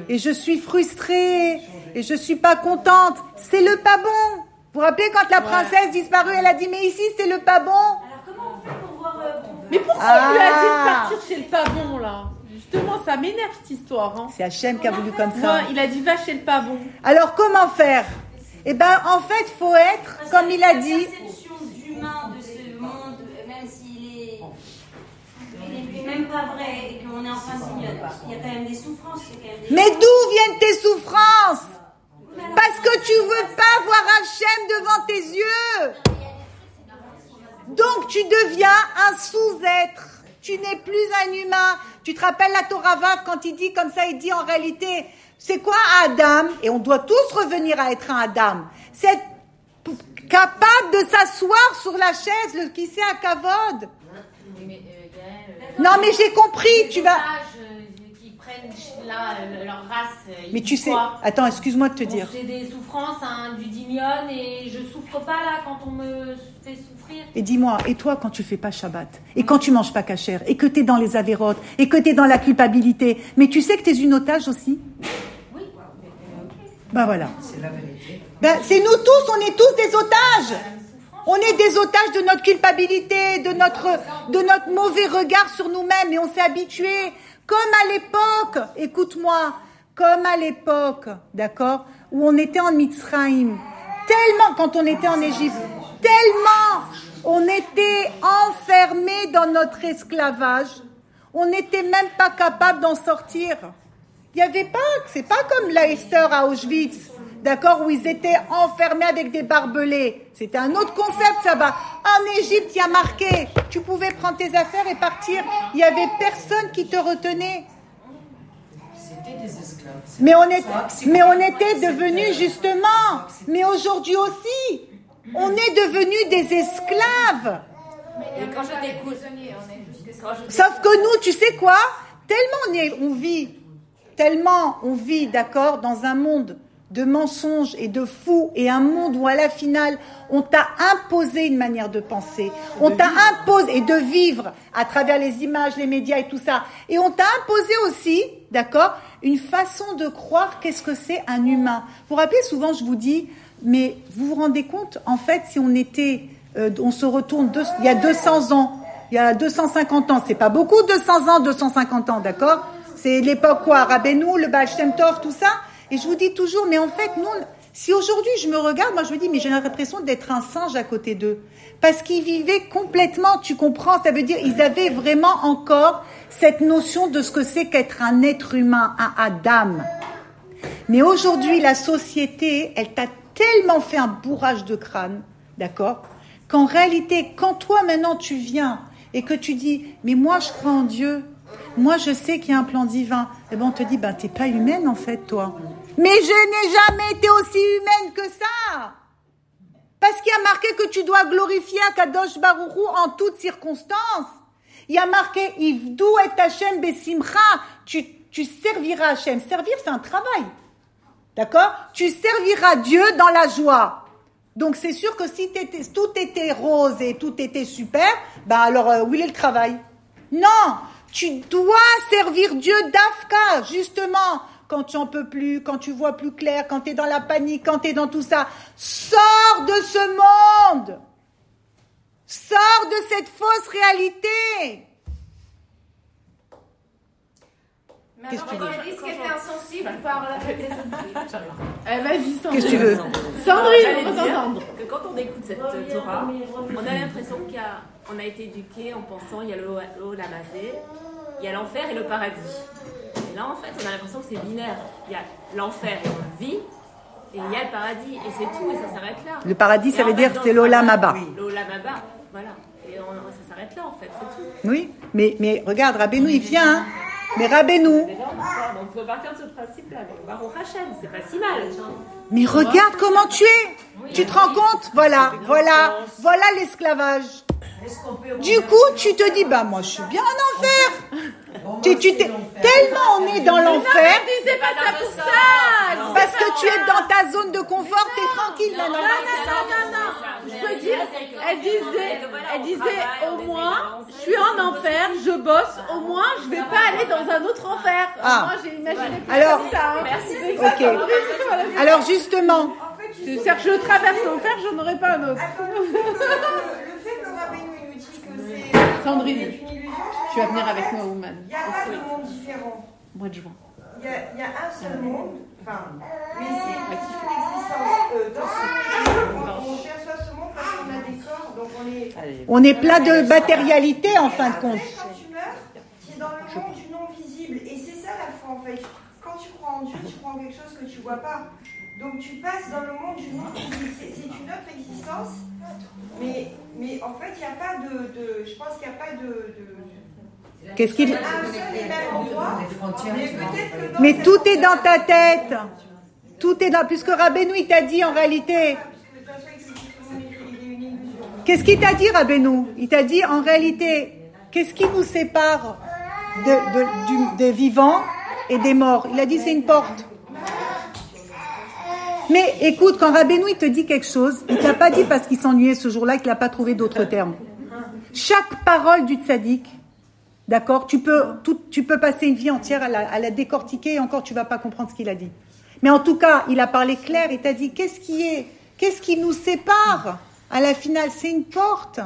et je suis frustrée et je suis pas contente. C'est le pas bon. Vous vous rappelez quand la princesse disparue, elle a dit mais ici c'est le pas bon? Alors, comment on fait pour voir. euh, pour- Mais pourquoi il lui a dit de Ah. partir chez le pavon là? Justement, ça m'énerve cette histoire. Hein. C'est Hachem qui a voulu comme ça. il a dit va chez le pavon. Alors comment faire? Eh ben en fait faut être Parce comme il a la dit. perception d'humain de ce monde, même s'il est, il est même pas vrai et qu'on est en fin de vie, il y a quand même des souffrances. il y a quand même des- Mais d'où viennent tes souffrances? Parce que tu veux pas voir Hachem devant tes yeux. Donc tu deviens un sous-être. Tu n'es plus un humain. Tu te rappelles la Torah Vav quand il dit comme ça, il dit en réalité, c'est quoi Adam? Et on doit tous revenir à être un Adam. C'est capable de s'asseoir sur la chaise, le qui à Kavod. Non mais j'ai compris, tu vas... euh, là euh, leur race. euh, Mais tu sais, attends, excuse-moi de te dire. C'est des souffrances, hein, du dimion et je souffre pas là quand on me fait souffrir. Et dis-moi, et toi quand tu fais pas Shabbat, et quand tu manges pas kasher, et que tu es dans les avérotes, et que tu es dans la culpabilité, mais tu sais que tu es une otage aussi? Oui. Ben voilà. C'est la vérité. Ben, c'est nous tous, on est tous des otages. On est des otages de notre culpabilité, de notre, de notre mauvais regard sur nous-mêmes, et on s'est habitué, comme à l'époque, écoute-moi, comme à l'époque, d'accord, où on était en Mitzrayim, tellement, quand on était en Égypte, tellement on était enfermés dans notre esclavage, on n'était même pas capable d'en sortir. Il n'y avait pas, c'est pas comme la Esther à Auschwitz, d'accord, où ils étaient enfermés avec des barbelés. C'était un autre concept, ça va. En Égypte, il y a marqué, tu pouvais prendre tes affaires et partir. Il y avait personne qui te retenait. C'était des esclaves. Mais on, est, mais on était devenus justement, mais aujourd'hui aussi, on est devenus des esclaves. Et quand je t'écoute, quand je Sauf que nous, tu sais quoi? Tellement on, est, on vit, tellement on vit, d'accord, dans un monde de mensonges et de fous et un monde où à la finale, on t'a imposé une manière de penser. On t'a imposé et de vivre à travers les images, les médias et tout ça. Et on t'a imposé aussi, d'accord, une façon de croire qu'est-ce que c'est un humain. Vous vous rappelez, souvent je vous dis, mais vous vous rendez compte, en fait, si on était, euh, on se retourne il y a 200 ans, il y a 250 ans, c'est pas beaucoup 200 ans, 250 ans, d'accord? C'est l'époque quoi Rabbeinu, le Baal Shem tout ça Et je vous dis toujours, mais en fait, nous, si aujourd'hui je me regarde, moi je me dis, mais j'ai l'impression d'être un singe à côté d'eux. Parce qu'ils vivaient complètement, tu comprends, ça veut dire, ils avaient vraiment encore cette notion de ce que c'est qu'être un être humain, un Adam. Mais aujourd'hui, la société, elle t'a tellement fait un bourrage de crâne, d'accord Qu'en réalité, quand toi maintenant tu viens et que tu dis, mais moi je crois en Dieu, moi je sais qu'il y a un plan divin, eh ben on te dit, ben t'es pas humaine en fait, toi. Mais je n'ai jamais été aussi humaine que ça Parce qu'il y a marqué que tu dois glorifier Akadosh Baruchou en toutes circonstances. Il y a marqué, Ivdou et Hashem besimcha, tu, tu serviras Hashem. Servir, c'est un travail. D'accord? Tu serviras Dieu dans la joie. Donc c'est sûr que si tout était rose et tout était super, ben alors euh, où est le travail? Non, tu dois servir Dieu d'Afka, justement, quand tu en peux plus, quand tu vois plus clair, quand tu es dans la panique, quand tu es dans tout ça. Sors de ce monde! Sors de cette fausse réalité Qu'est-ce que tu veux Est-ce qu'elle était insensible par la des autres vas-y, Sandrine. Qu'est-ce que tu veux Sandrine, on va dire t'entendre. Que quand on écoute cette euh, Torah, on a l'impression qu'il y a, on a été éduqué en pensant il y a le lamasé, il y a l'enfer et le paradis. Et là, en fait, on a l'impression que c'est binaire. Il y a l'enfer et on vit, et il y a le paradis, et c'est tout, et ça s'arrête là. Le paradis, Et ça veut dire c'est le l'olam paradis, haba. L'olam haba, voilà. Et on- ça s'arrête là, en fait, c'est tout. Oui, mais, mais regarde, Rabbeinu, il vient. Mais Rabbeinu, on faut partir de ce principe-là. C'est pas si mal. mais regarde comment tu es. Tu te rends compte Voilà, voilà, voilà l'esclavage. Du coup, tu te dis, bah moi, je suis bien en enfer. Tu, tu t'es- tellement on est dans l'enfer, C'est pas ça pour ça. parce que tu es dans ta zone de confort, t'es tranquille maintenant. Non, non, non, non. Je peux dire, elle disait, elle disait, au moins, je suis en enfer, je bosse, au moins, je vais pas aller dans un autre enfer. Ah. Moi, j'ai imaginé plus Alors- ça. hein. Ça. Alors justement, C'est-à-dire que je traverse l'enfer, j'en aurai pas un autre. attends, le fait que, le fait que Rabbeinu il nous dit que c'est Sandrine, une illusion, Tu vas venir avec moi, Woman, Il n'y a pas de monde différent. mois de juin. Il y a, il y a un seul monde, enfin, mais c'est une existence. Euh, dans ce monde, on, on perçoit ce monde parce qu'on a des corps, donc on est. on est plein de matérialité en fin de compte. Après, quand tu meurs, tu es dans le monde du non visible. Et c'est ça la foi en fait. Quand tu crois en Dieu, tu crois en quelque chose que tu vois pas. Donc tu passes dans le monde du visible. C'est une autre existence. Mais, mais en fait, il n'y a pas de, de- Je pense qu'il n'y a pas de. de Qu'est-ce qu'il un seul et même endroit. Les frontières, Mais c'est dans- peut-être que dans Mais cette tout est dans ta tête. Tout est dans. Puisque Rabbeinu, il t'a dit en réalité. Monde. Qu'est-ce qu'il t'a dit, Rabbeinu Il t'a dit en réalité, qu'est-ce qui nous sépare de, de- du- des vivants et des morts? Il a dit c'est une porte. Mais écoute, quand Rabbeinu te dit quelque chose, il t'a pas dit parce qu'il s'ennuyait ce jour-là qu'il n'a pas trouvé d'autres termes. Chaque parole du tzaddik, d'accord, tu peux, tout- tu peux passer une vie entière à la, à la décortiquer et encore tu vas pas comprendre ce qu'il a dit. Mais en tout cas, il a parlé clair, il t'a dit qu'est-ce qui est, qu'est-ce qui nous sépare À la finale, c'est une porte.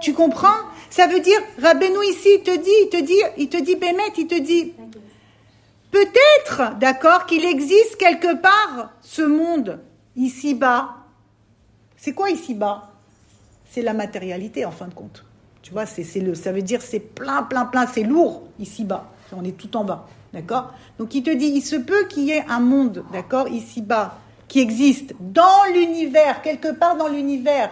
Tu comprends? Ça veut dire, Rabbeinu ici, il te dit, il te dit, il te dit, Bémet, il te dit, peut-être, d'accord, qu'il existe quelque part ce monde ici-bas. C'est quoi ici-bas? C'est la matérialité, en fin de compte. Tu vois, c'est, ça veut dire c'est plein, plein, plein, c'est lourd ici-bas. On est tout en bas, d'accord? Donc il te dit, il se peut qu'il y ait un monde, d'accord, ici-bas, qui existe dans l'univers, quelque part dans l'univers.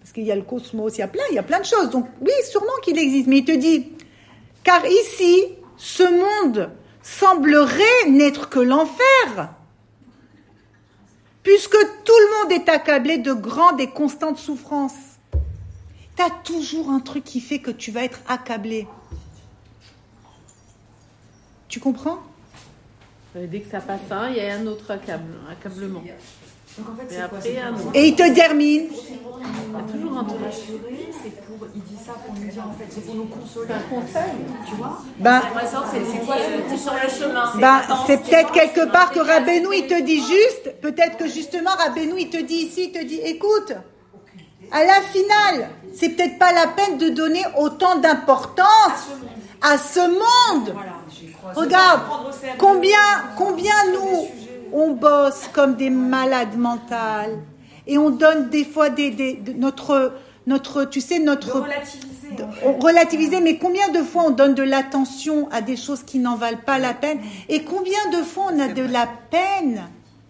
Parce qu'il y a le cosmos, il y a plein, il y a plein de choses. Donc oui, sûrement qu'il existe. Mais il te dit, car ici, ce monde semblerait n'être que l'enfer. Puisque tout le monde est accablé de grandes et constantes souffrances. Tu as toujours un truc qui fait que tu vas être accablé. Tu comprends? Euh, Dès que ça passe un, il y a un autre accable, accablement. Donc en fait, Et c'est quoi. Et il te termine. Il y a toujours un c'est pour. Il dit ça pour nous dire en fait, c'est pour nous consoler. C'est un conseil. Tu vois Ben, c'est c'est quoi Tu es sur le chemin. Ben, c'est peut-être quelque part que Rabbeinu, il te dit juste, peut-être que justement Rabbeinu, il te dit ici, il te dit, écoute, à la finale, c'est peut-être pas la peine de donner autant d'importance à ce monde. Regarde, combien, combien nous, on bosse comme des malades mentales et on donne des fois des, des- de- notre, notre, tu sais, notre, on relativiser, mais combien de fois on donne de l'attention à des choses qui n'en valent pas la peine Et combien de fois on a de la peine,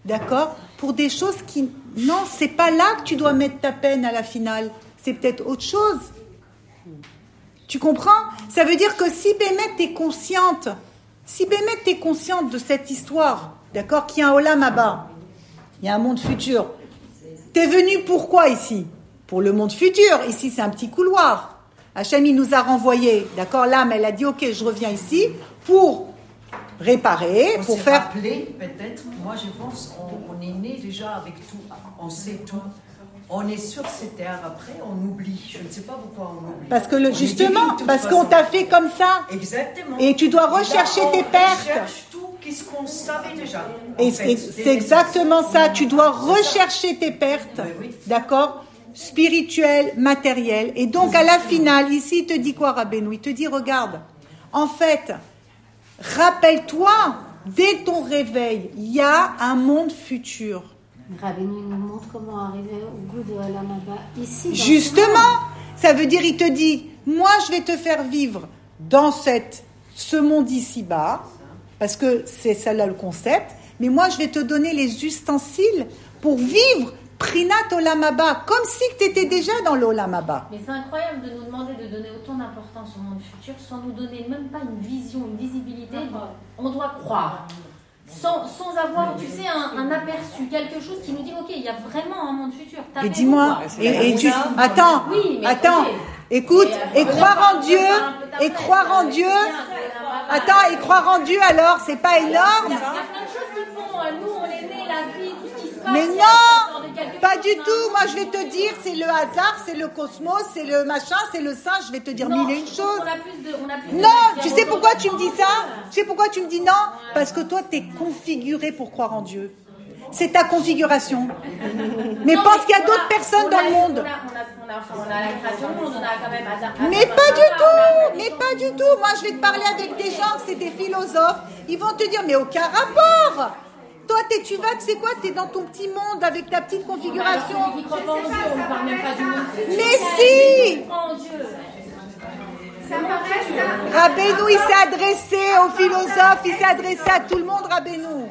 d'accord, pour des choses qui... Non, c'est pas là que tu dois mettre ta peine à la finale. C'est peut-être autre chose. Tu comprends? Ça veut dire que si Bémet est consciente, si Bémet est consciente de cette histoire, d'accord, qu'il y a un Olam Abba, il y a un monde futur, T'es venu pourquoi ici? Pour le monde futur. Ici, c'est un petit couloir. Hachem, il nous a renvoyés. D'accord L'âme, elle a dit, OK, je reviens ici pour réparer, On pour faire... rappelé, peut-être, moi je pense, on, on est né déjà avec tout, on sait tout. On est sur cette terre, après on oublie. Je ne sais pas pourquoi on oublie. Parce que le, justement, parce qu'on t'a fait comme ça. Exactement. Et tu dois là, rechercher tes pertes. recherche qu'est-ce qu'on savait déjà. en Et c'est exactement ça. Tu dois rechercher tes pertes, Oui, oui. d'accord? Spirituelles, matérielles. Et donc, à la finale, ici, il te dit quoi, Rabbeinu? Il te dit, regarde, en fait, Rappelle-toi, dès ton réveil, il y a un monde futur. Rabbeinu nous montre comment arriver au goût de Alamaba ici. Justement, ça veut dire, il te dit, moi je vais te faire vivre dans cette, ce monde ici-bas, parce que c'est ça là le concept, mais moi je vais te donner les ustensiles pour vivre Prinat Olamaba, comme si tu étais déjà dans l'Olamaba. Mais c'est incroyable de nous demander de donner autant d'importance au monde futur sans nous donner même pas une vision, une visibilité. On doit croire. Sans, sans avoir, tu sais, un, un aperçu, quelque chose qui nous dit, ok, il y a vraiment un monde futur. Et dis-moi, et, et tu, attends, Oui, mais attends, écoute, et euh, croire en Dieu, et croire en Dieu, attends, et croire en Dieu alors, c'est pas énorme a plein de choses qui font, nous on est nés, la vie, tout ce qui se passe. Mais non, pas du hein. tout. Moi, je vais te dire, c'est le hasard, c'est le cosmos, c'est le machin, c'est le singe. Je vais te dire Non, mille et une choses. Non, tu sais pourquoi tu me dis ça? Tu sais pourquoi tu me dis non? Parce que toi, tu es configuré pour croire en Dieu. C'est ta configuration. Mais Non, pense qu'il y a d'autres personnes on dans le monde. On a, on a, on a, enfin, on a la création du monde, on a quand même. Adam- Mais pas du tout, mais pas du tout. Moi, je vais te parler avec des gens, c'est des philosophes. Ils vont te dire, mais aucun rapport. Toi, t'es- tu vas, tu sais quoi, tu es dans ton petit monde avec ta petite configuration? Mais si. Rabbeinu, il s'est adressé aux philosophes, il s'est adressé à tout le monde, Rabbeinu.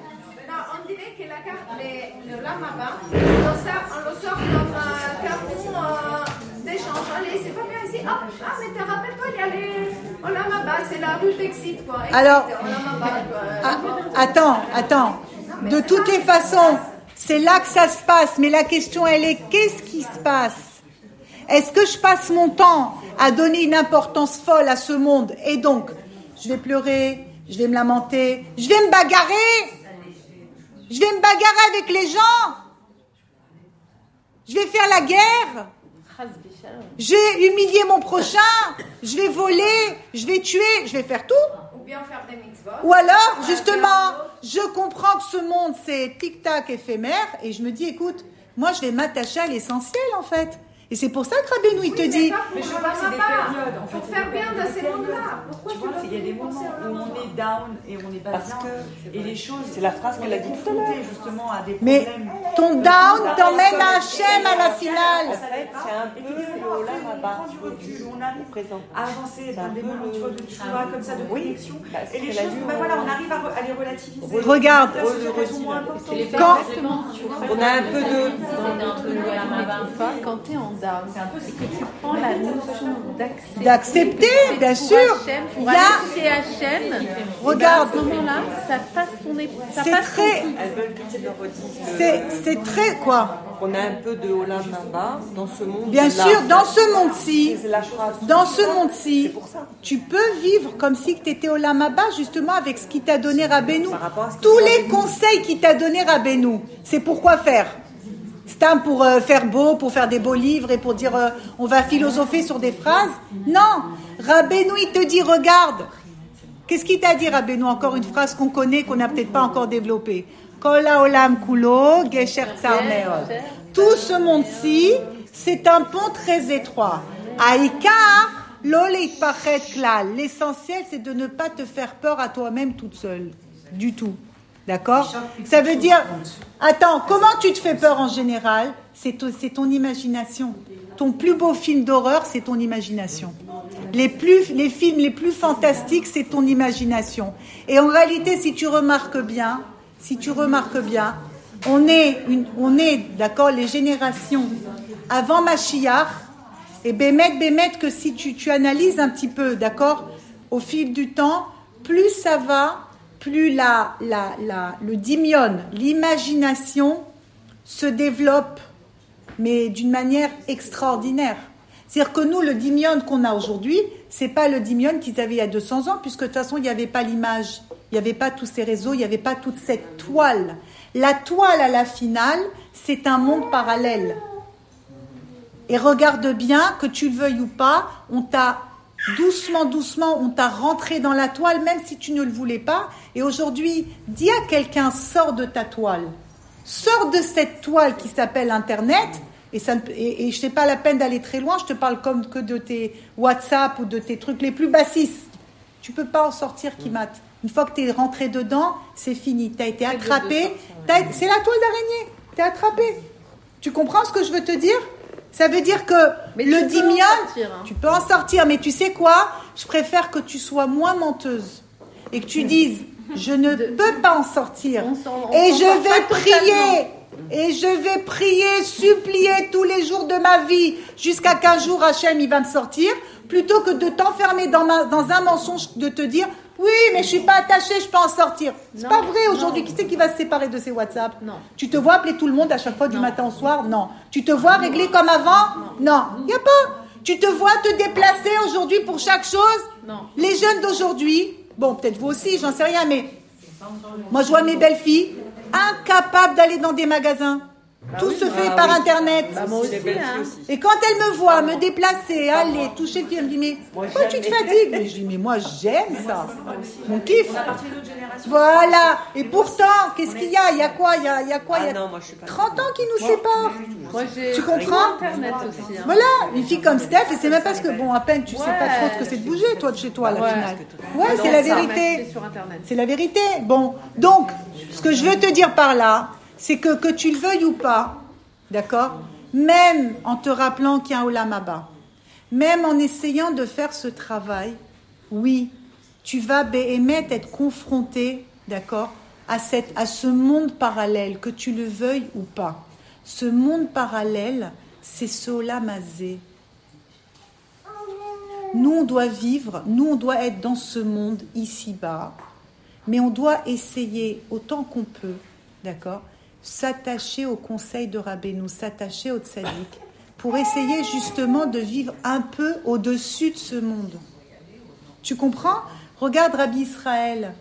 Que la carte, le, le lama-ba, on, sort- on le sort comme un carton euh, d'échange. Allez, c'est pas bien ici. Ah, ah mais te rappelles pas, il y a les au lama-ba, c'est la rue d'Exit, quoi. Exit, Alors- au lama-ba, quoi. Ah, attends, attends. De toutes les façons, c'est là que ça se passe. Mais la question, elle est, qu'est-ce qui se passe? Est-ce que je passe mon temps à donner une importance folle à ce monde? Et donc, je vais pleurer, je vais me lamenter, je vais me bagarrer. Je vais me bagarrer avec les gens. Je vais faire la guerre. Je vais humilier mon prochain. Je vais voler. Je vais tuer. Je vais faire tout. Ou bien faire des mitzvot. Ou alors, justement, je comprends que ce monde, c'est tic-tac éphémère, et je me dis, écoute, moi, je vais m'attacher à l'essentiel, en fait. Et c'est pour ça que Rabbeinu, il te dit, Mais je vois que c'est des périodes en fait. Pour faire bien dans ces des mondes-là. Pourquoi Tu vois, il y a des moments où on est down et on est pas Parce bien. que et les choses. c'est la phrase qu'elle a dit tout à l'heure. justement à des mais problèmes. ton down t'emmène à Hachem à la finale. En fait, c'est un peu le du recul, on arrive présent. à avancer dans des moments tu vois, de choix comme ça, de Oui, connexion. bah, c'est et les choses, bah on- voilà, on arrive à, les relativiser. Regarde. Là, Quand-. On a un peu de. Quand tu es en down, c'est que tu prends la notion d'accepter. D'accepter, bien sûr. Hachem, pour Il y a- aller chez Hachem. Regarde. À ce moment-là, ça passe ton C'est très- C'est, c'est très, quoi On a un peu de Olam Haba dans ce monde. Bien sûr, dans ce monde-ci, dans ce monde-ci, tu peux vivre comme si tu étais au Lamaba, justement, avec ce qui t'a donné Rabbeinu. Ce Tous les conseils qui t'a donné Rabbeinu, c'est pourquoi faire? Un pour euh, faire beau, pour faire des beaux livres et pour dire euh, on va philosopher sur des phrases Non Rabbeinu, il te dit regarde. Qu'est-ce qu'il t'a dit Rabbeinu Encore une phrase qu'on connaît, qu'on n'a peut-être pas encore développée. Tout ce monde-ci, c'est un pont très étroit. Aïka, lo leitpachet klal. L'essentiel, c'est de ne pas te faire peur à toi-même toute seule. Du tout. D'accord Ça veut dire, attends, comment tu te fais peur en général C'est ton, imagination. Ton plus beau film d'horreur, c'est ton imagination. Les, plus, les films les plus fantastiques, c'est ton imagination. Et en réalité, si tu remarques bien, si tu remarques bien, on est, une, on est d'accord, les générations avant Mashiach, et Bémet, Bémet, que si tu, tu analyses un petit peu, d'accord, au fil du temps, plus ça va, plus la, la, la, le dimion, l'imagination se développe, mais d'une manière extraordinaire. C'est-à-dire que nous, le dimion qu'on a aujourd'hui, c'est pas le dimion qu'ils avaient il y a 200 ans, puisque de toute façon, il n'y avait pas l'image, il n'y avait pas tous ces réseaux, il n'y avait pas toute cette toile. La toile à la finale, c'est un monde parallèle. Et regarde bien, que tu le veuilles ou pas, on t'a doucement, doucement, on t'a rentré dans la toile, même si tu ne le voulais pas. Et aujourd'hui, dis à quelqu'un, sors de ta toile. Sors de cette toile qui s'appelle Internet. Et, ça ne- et, et je n'ai pas la peine d'aller très loin, je te parle comme que de tes WhatsApp ou de tes trucs les plus bassistes. Tu peux pas en sortir, Kimat. Une fois que tu es rentré dedans, c'est fini. Tu as été attrapé. C'est la toile d'araignée. Tu es attrapé. Tu comprends ce que je veux te dire? Ça veut dire que Mais le sortir, hein. tu peux en sortir, mais tu sais quoi? Je préfère que tu sois moins menteuse et que tu dises je ne peux pas en sortir. On s'en- on et je vais prier. et je vais prier, supplier tous les jours de ma vie jusqu'à qu'un jour Hachem il va me sortir plutôt que de t'enfermer dans, ma- dans un mensonge de te dire oui mais je suis pas attachée, je peux en sortir. C'est pas vrai aujourd'hui. Qui c'est qui va se séparer de ses WhatsApp Non. Tu te vois appeler tout le monde à chaque fois du Non. matin au soir Non. Tu te vois régler comme avant Non. Il a pas. Tu te vois te déplacer aujourd'hui pour chaque chose Non. Les jeunes d'aujourd'hui, bon peut-être vous aussi, j'en sais rien, mais moi je vois mes belles filles incapables d'aller dans des magasins. Tout se fait Ah par oui. internet. Bah, moi aussi, hein. aussi. Et quand elle me voit me déplacer, aller, toucher le pied, elle me dit Mais Moi, pourquoi tu te fatigues Mais je dis Mais moi j'aime ça. Mon kiff. Voilà. Et pourtant, qu'est-ce qu'il y a? Il y a quoi? Il y a, il y a quoi? Il y Ah a non, moi je suis pas. 30 ans qui nous séparent. Moi, Tu comprends? Internet aussi. hein. Voilà, une fille comme Steph, et c'est même parce que, bon, à peine tu sais pas trop ce que c'est de bouger, toi, de chez toi, à la finale. Ouais, c'est la vérité. C'est la vérité. Bon, donc, ce que je veux te dire par là, c'est que que tu le veuilles ou pas, d'accord? Même en te rappelant qu'il y a un Olam Abba, même en essayant de faire ce travail, oui, tu vas béhémet être confronté, d'accord, à, ce monde parallèle, que tu le veuilles ou pas. Ce monde parallèle, c'est ce Olam Hazé. Nous, on doit vivre, nous, on doit être dans ce monde ici-bas, mais on doit essayer autant qu'on peut, d'accord, s'attacher au conseil de Rabbeinu, s'attacher au tzaddik, pour essayer justement de vivre un peu au-dessus de ce monde. Tu comprends? Regarde Rabbi Israël.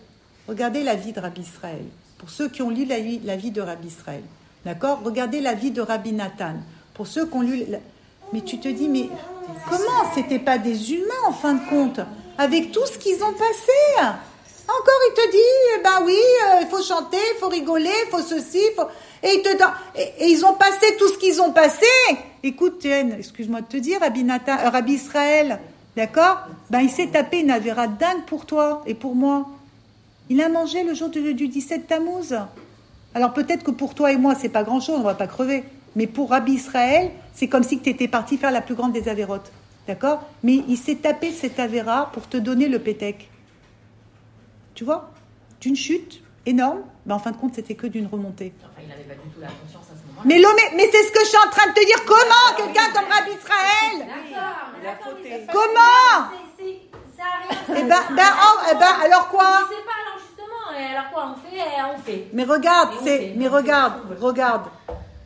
Regardez la vie de Rabbi Israël. Pour ceux qui ont lu la vie, de Rabbi Israël. D'accord? Regardez la vie de Rabbi Nathan. Pour ceux qui ont lu. Mais tu te dis, mais comment C'était pas des humains en fin de compte? Avec tout ce qu'ils ont passé Encore, il te dit, eh ben oui, euh, il faut chanter, il faut rigoler, il faut ceci, il faut... Et, il te et, ils ont passé tout ce qu'ils ont passé. Écoute, excuse-moi de te dire, Rabbi, Nathan, euh, Rabbi Israël, d'accord? Ben il s'est tapé une avéra dingue pour toi et pour moi. Il a mangé le jour du, du 17 Tammuz. Alors peut-être que pour toi et moi, c'est pas grand-chose, on va pas crever. Mais pour Rabbi Israël, c'est comme si tu étais parti faire la plus grande des avérotes. D'accord? Mais il s'est tapé cette avéra pour te donner le pétec. Tu vois D'une chute énorme, mais en fin de compte, c'était que d'une remontée. Enfin, il n'avait pas du tout la conscience à ce moment-là. Mais, l'homme est- mais c'est ce que je suis en train de te dire. Comment quelqu'un comme Rabbi Israël D'accord, Il a d'accord, fauté. mais c'est pas- Comment c'est- c'est- Ça a rien. Eh ben, ben, oh, eh ben, alors quoi Je sais pas, alors justement, et alors quoi, on fait, on fait. Mais regarde, c'est, fait, mais regarde, regarde.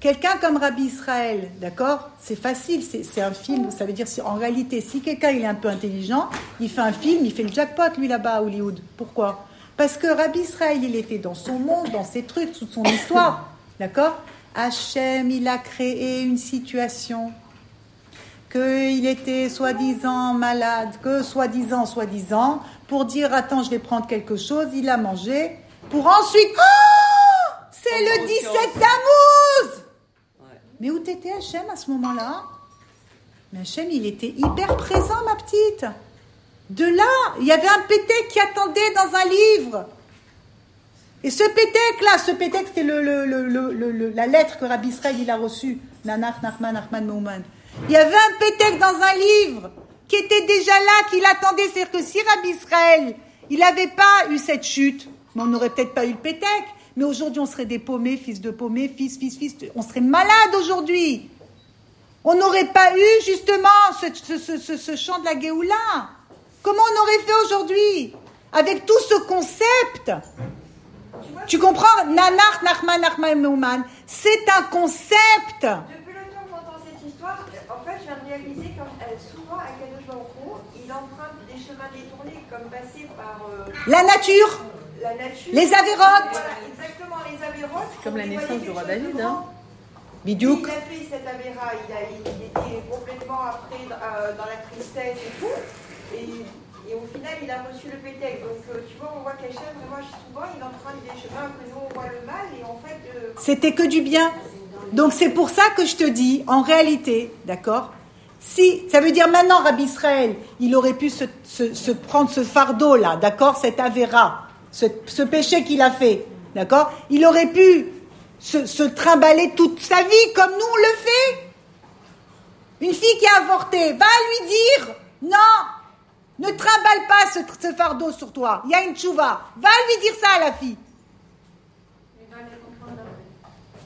Quelqu'un comme Rabbi Israël, d'accord? C'est facile, c'est, un film, ça veut dire si, en réalité, si quelqu'un il est un peu intelligent, il fait un film, il fait le jackpot lui là-bas à Hollywood. Pourquoi? Parce que Rabbi Israël, il était dans son monde, dans ses trucs, toute son histoire, d'accord? Hachem, il a créé une situation. Qu'il était soi-disant malade, que soi-disant, soi-disant, pour dire attends, je vais prendre quelque chose, il a mangé, pour ensuite, oh! C'est le 17 conscience. Mais où t'étais Hachem à ce moment-là? Mais Hachem, il était hyper présent, ma petite. De là, il y avait un pétec qui attendait dans un livre. Et ce pétec là, ce pétec, c'était le, la lettre que Rabbi Israël il a reçue. Nanach, Nachman, Nachman, Meuman. Il y avait un pétec dans un livre qui était déjà là, qui l'attendait. C'est-à-dire que si Rabbi Israël, il n'avait pas eu cette chute, on n'aurait peut-être pas eu le pétec. Mais aujourd'hui, on serait des paumés, fils de paumés, fils, fils, fils. On serait malade aujourd'hui. On n'aurait pas eu justement ce, ce, ce- ce- chant de la Géoula. Comment on aurait fait aujourd'hui Avec tout ce concept? Tu comprends? Nanach, Nachman, Nachman. C'est un concept. Depuis le temps que j'entends cette histoire, en fait, je viens de réaliser que souvent à Kadosh il emprunte des chemins détournés, comme passer par euh, La nature, la nature. les avérotes. Voilà, exactement, les avérotes. Comme la naissance du roi David, hein. Bidiouk. Il a fait cette avéra, il, a, il était complètement après euh, dans la tristesse et tout. Et, et au final, il a reçu le pétec. Donc, euh, tu vois, on voit qu'Hachem, vraiment, souvent, il emprunte des chemins que nous, on voit le mal. Et en fait, euh, C'était que du bien. Donc c'est pour ça que je te dis, en réalité, d'accord Si, ça veut dire maintenant, Rabbi Israël, il aurait pu se, se- se prendre ce fardeau-là, d'accord Cette avéra. Ce, péché qu'il a fait. D'accord Il aurait pu se, trimballer toute sa vie comme nous on le fait. Une fille qui a avorté, va lui dire non, ne trimballe pas ce, fardeau sur toi. Il y a une tchouva. Va lui dire ça à la fille.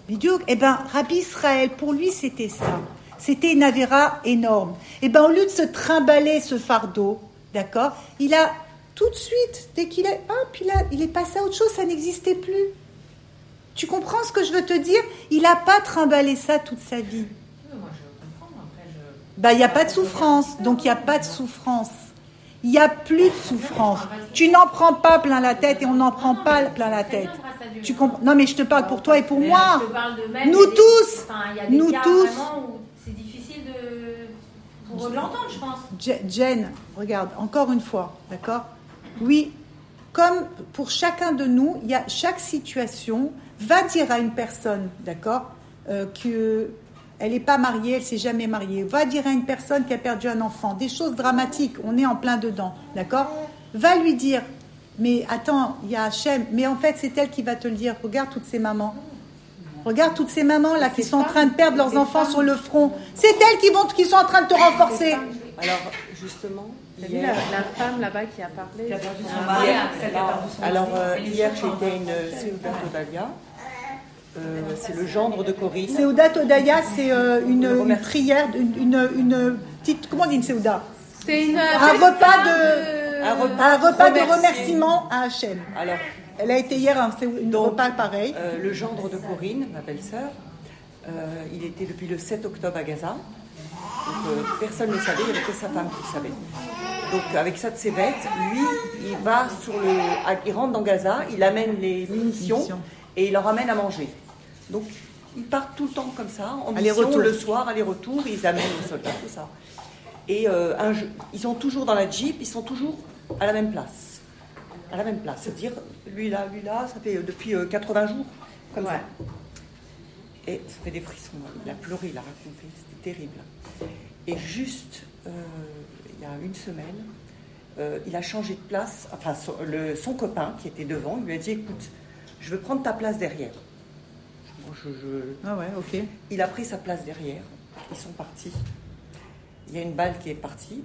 Bidiouk, eh ben, Rabbi Israël, pour lui, c'était ça. C'était une avéra énorme. Eh ben, au lieu de se trimballer ce fardeau, d'accord, il a tout de suite, dès qu'il est, hop, il, a, il est passé à autre chose, ça n'existait plus. Tu comprends ce que je veux te dire? Il n'a pas trimballé ça toute sa vie. Bah, il n'y a pas de souffrance, donc il n'y a pas de souffrance. Il n'y a plus de souffrance. Tu n'en prends pas plein la tête et on n'en prend pas plein la tête. Tu comprends Non, mais je te parle pour toi et pour moi. Nous tous. Nous tous. C'est difficile de l'entendre, je pense. Je- Jen, regarde, encore une fois, d'accord? Oui, comme pour chacun de nous, il y a chaque situation va dire à une personne, d'accord, euh, que elle n'est pas mariée, elle s'est jamais mariée, va dire à une personne qui a perdu un enfant, des choses dramatiques, on est en plein dedans, d'accord Va lui dire, mais attends, il y a Hachem, mais en fait c'est elle qui va te le dire, regarde toutes ces mamans. Regarde toutes ces mamans là qui sont en train de perdre leurs enfants sur le front. C'est elles qui, vont, qui sont en train de te renforcer. Alors, justement, T'as vu la, femme là-bas qui a parlé alors, euh, hier j'étais à une Seudat Odalia. Euh, c'est le gendre de Corinne. Seudat Odaya, c'est euh, une, une prière, une, une, une petite. Comment on dit une Seuda C'est une Un repas de. Un repas Un repas de remerciement. à Hachem. Alors, Elle a été hier un c'est une Donc, repas pareil. euh, le gendre de Corinne, ma belle-sœur, euh, il était depuis le 7 octobre à Gaza. Donc, euh, personne ne savait, il n'y avait que sa femme qui le savait. Donc avec ça de ses bêtes, lui, il va sur le, il rentre dans Gaza, il amène les munitions et il leur amène à manger. Donc ils partent tout le temps comme ça, en mission, le soir, aller-retour, ils amènent les soldats, tout ça. Et euh, un ils sont toujours dans la jeep, ils sont toujours à la même place. À la même place. C'est-à-dire, lui là, lui là, ça fait euh, depuis euh, 80 jours, comme ça. Et ça fait des frissons. Il a pleuré, il a raconté, c'était terrible. Et juste, euh, il y a une semaine, euh, il a changé de place. Enfin, son, le- son copain qui était devant, lui a dit Écoute, je veux prendre ta place derrière. Moi, je- je- Ah ouais, ok. Il a pris sa place derrière. Ils sont partis. Il y a une balle qui est partie,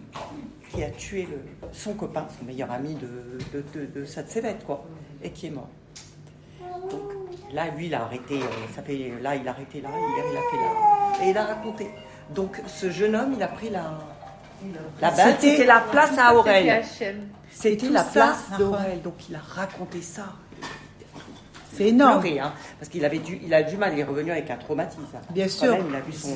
qui a tué le- son copain, son meilleur ami de, de, de, de Satsevet, quoi, et qui est mort. Donc là, lui, il a arrêté, euh, ça fait, là, il a arrêté là, hier, il a fait là, et il a raconté. Donc ce jeune homme, il a pris la, la C'était- la place à Aurel. C'était la place d'Aurel, donc il a raconté ça. C'est énorme. Hein, parce qu'il avait du, il a du mal, il est revenu avec un traumatisme. Bien sûr. il a vu son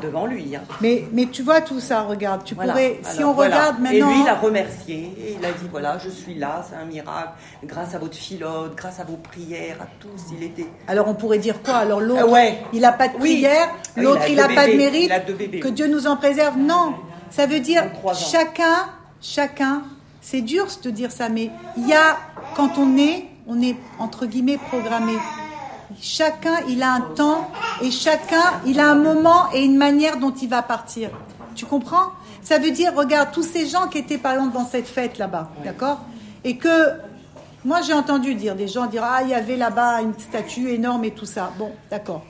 devant lui. hein. Mais, mais tu vois tout ça, regarde. Tu Voilà. pourrais, si on voilà. regarde Et maintenant. lui, il a remercié. Et il a dit voilà, je suis là, c'est un miracle. Grâce à votre filote, grâce à vos prières, à tous, il était. Alors on pourrait dire quoi? Alors l'autre, Ah ouais. il n'a pas de prière, Ah oui, l'autre, il n'a pas de mérite. Il a deux bébés, Que. Dieu nous en préserve? Non. Ça veut dire 23 ans. chacun, chacun, c'est dur de dire ça, mais il y a, quand on est, on est entre guillemets programmé. Chacun, il a un temps et chacun, il a un moment et une manière dont il va partir. Tu comprends? Ça veut dire, regarde, tous ces gens qui étaient par exemple dans cette fête là-bas, d'accord? Et que moi, j'ai entendu dire des gens dire Ah, il y avait là-bas une statue énorme et tout ça. Bon, d'accord.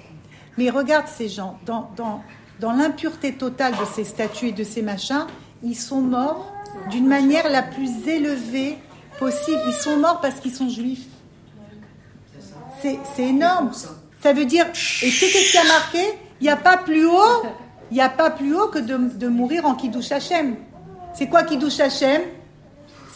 Mais regarde ces gens, dans, dans, dans l'impureté totale de ces statues et de ces machins, ils sont morts d'une manière la plus élevée Ils sont morts parce qu'ils sont juifs. C'est énorme. Ça veut dire, et tu sais qu'est-ce qui a marqué? Il n'y a pas plus haut, n'y a pas plus haut que de, mourir en Kiddush Hashem. C'est quoi Kiddush Hashem?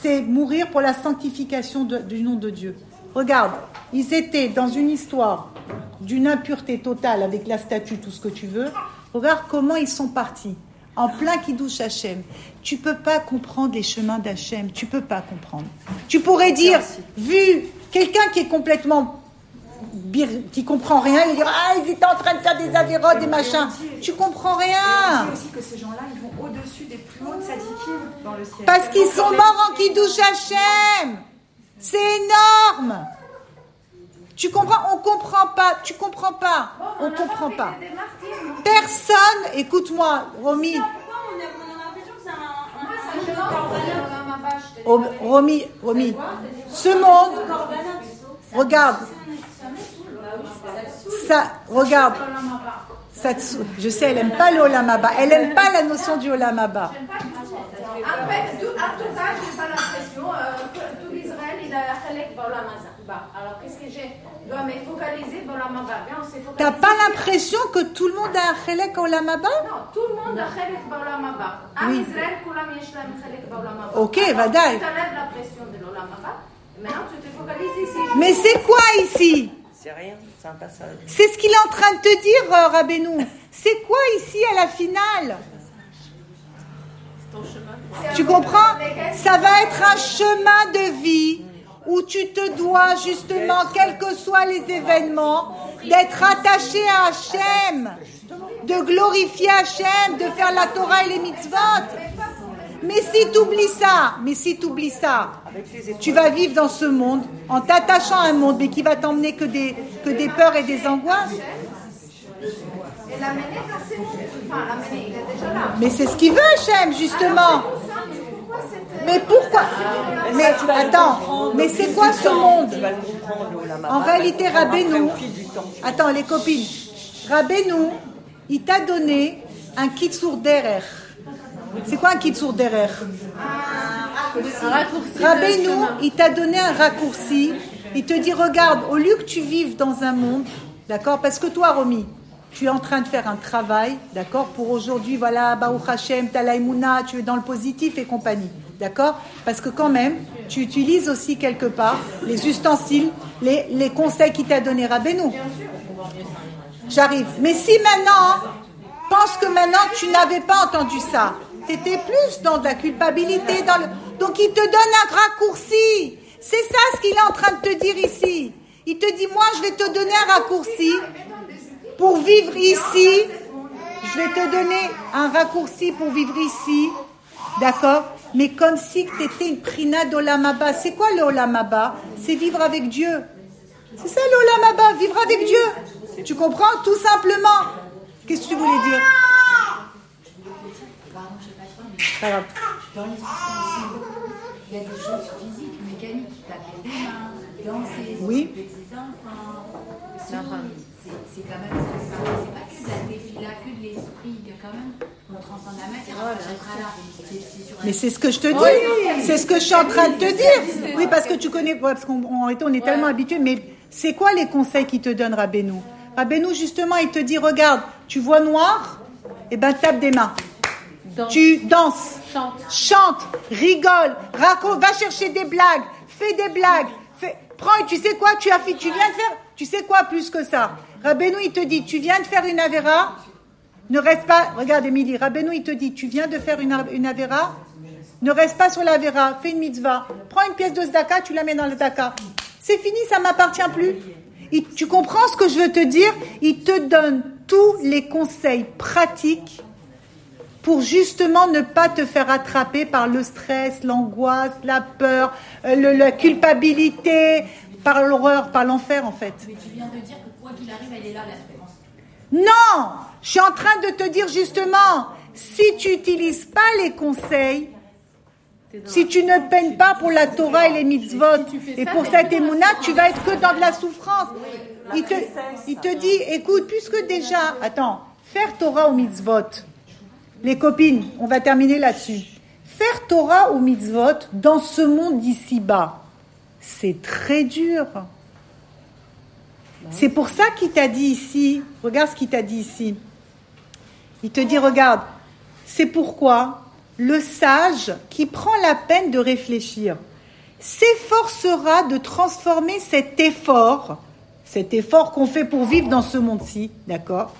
C'est mourir pour la sanctification du nom de Dieu. Regarde, ils étaient dans une histoire d'une impureté totale avec la statue, tout ce que tu veux. Regarde comment ils sont partis. En plein Kiddush Hachem. Tu peux pas comprendre les chemins d'Hachem. Tu peux pas comprendre. Tu pourrais dire, vu quelqu'un qui est complètement qui comprend rien, il dire ah ils étaient en train de faire des avérotes, des machins. Tu comprends Et rien. on dit aussi que ces gens-là, ils vont au-dessus des plus hautes sadikim dans le ciel. Parce qu'ils sont morts en Kiddush Hashem. C'est énorme. Tu comprends? On comprend pas. Tu comprends pas. On comprend pas. Personne, écoute-moi, Romy. On on Romy, Romy, ce monde, regarde, ça, regarde, ça je sais, elle aime pas le. Elle aime pas la notion du Olam Haba. En fait, tout, en tout cas, j'ai pas l'impression que tout l'Israël, il a Khalek Baolam Bah, alors qu'est-ce que j'ai Je dois me focaliser Baolam Haba. Bien, on s'est focalisé. T'as pas l'impression que tout le monde a un Chelek Olam Haba Non, tout le monde a. En Oui. Israël, Kulam yesh lahem Khalek Baolam Haba. Ok, Alors, Vadaï. Tu t'enlèves la pression de l'Olam Haba. Maintenant, tu te focalises ici. Mais c'est quoi ici? C'est rien, c'est un passage. C'est ce qu'il est en train de te dire, euh, Rabbeinu. C'est quoi ici à la finale? Tu comprends? Ça va être un chemin de vie où tu te dois justement, quels que soient les événements, d'être attaché à Hachem, de glorifier Hachem, de faire la Torah et les mitzvot. Mais si tu oublies ça, mais si tu oublies ça, tu vas vivre dans ce monde en t'attachant à un monde, mais qui va t'emmener que des, que des peurs et des angoisses. Mais c'est ce qu'il veut, Hachem, justement. Mais pourquoi? Mais attends, mais c'est quoi ce monde? En réalité, Rabbeinu, attends les copines, Rabbeinu, il t'a donné un kit sur derer. C'est quoi un kit sur derer? Un raccourci. de Rabbeinu, il t'a donné un raccourci. Il te dit, regarde, au lieu que tu vives dans un monde, d'accord Parce que toi, Romy, tu es en train de faire un travail, d'accord Pour aujourd'hui, voilà, Baruch Hashem, t'as la Emouna, tu es dans le positif et compagnie, d'accord? Parce que quand même, tu utilises aussi quelque part les ustensiles, les, les conseils qu'il t'a donné Rabbeinu. J'arrive. Mais si maintenant, pense que maintenant tu n'avais pas entendu ça, tu étais plus dans de la culpabilité, dans le... donc il te donne un raccourci. C'est ça ce qu'il est en train de te dire ici. Il te dit, moi je vais te donner un raccourci pour vivre ici. Je vais te donner un raccourci pour vivre ici. D'accord? Mais comme si tu étais une prina d'Olamaba. C'est quoi le Olamaba C'est vivre avec Dieu. C'est ça le Olamaba, vivre avec Dieu. Tu comprends? Tout simplement. Qu'est-ce que tu voulais dire? Pas grave. Dans les il y a des choses physiques, mécaniques, taper des mains, danser, Oui. enfants. C'est quand même, c'est pas que de la défila, que de l'esprit, il y a quand même, on transcende la matière, on s'arrêtera là. C'est- c'est sur un- Mais c'est ce que je te dis. C'est ce que je suis en train de te dire. Oui, parce que tu connais, parce qu'en réalité, on est tellement habitué. Mais c'est quoi les conseils qu'il te donne Rabbeinu? Rabbeinu, justement, il te dit, regarde, tu vois noir Eh ben, tape des mains. Tu danses, Chante. chante, rigole, raconte, va chercher des blagues, fais des blagues, fais, prends, tu sais quoi, tu as fait, tu viens de faire, tu sais quoi plus que ça? Rabbeinu, il te dit, tu viens de faire une avéra, ne reste pas, regarde Émilie, Rabbeinu, il te dit, tu viens de faire une, avéra, ne reste pas sur l'avéra, fais une mitzvah, prends une pièce de zdaka, tu la mets dans le zdaka. C'est fini, ça m'appartient plus. Tu comprends ce que je veux te dire? Il te donne tous les conseils pratiques pour justement ne pas te faire attraper par le stress, l'angoisse, la peur, euh, la culpabilité, par l'horreur, par l'enfer en fait. Mais tu viens de dire que quoi qu'il arrive, elle est là, l'espérance. Non Je suis en train de te dire justement, si tu n'utilises pas les conseils, si tu ne peines pas pour la Torah et les mitzvot, et pour cette émouna, tu vas être que dans de la souffrance. Il te, il te dit, écoute, puisque déjà, attends, faire Torah ou mitzvot, les copines, on va terminer là-dessus. Faire Torah ou mitzvot dans ce monde d'ici-bas, c'est très dur. C'est pour ça qu'il t'a dit ici, regarde ce qu'il t'a dit ici. Il te dit, regarde, c'est pourquoi le sage qui prend la peine de réfléchir s'efforcera de transformer cet effort, cet effort qu'on fait pour vivre dans ce monde-ci, d'accord,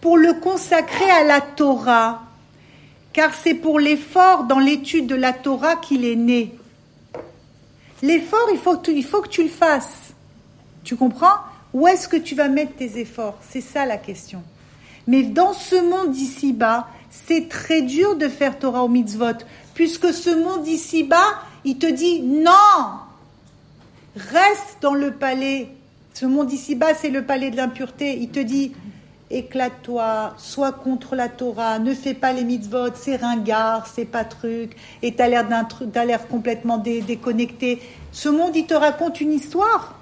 pour le consacrer à la Torah, car c'est pour l'effort dans l'étude de la Torah qu'il est né. L'effort, il faut, que tu, il faut que tu le fasses. Tu comprends? Où est-ce que tu vas mettre tes efforts? C'est ça la question. Mais dans ce monde d'ici-bas, c'est très dur de faire Torah au mitzvot, puisque ce monde d'ici-bas, il te dit non, reste dans le palais. Ce monde d'ici-bas, c'est le palais de l'impureté. Il te dit, éclate-toi, sois contre la Torah, ne fais pas les mitzvot, c'est ringard, c'est pas truc, et t'as l'air d'un t'as l'air complètement dé- déconnecté. Ce monde, il te raconte une histoire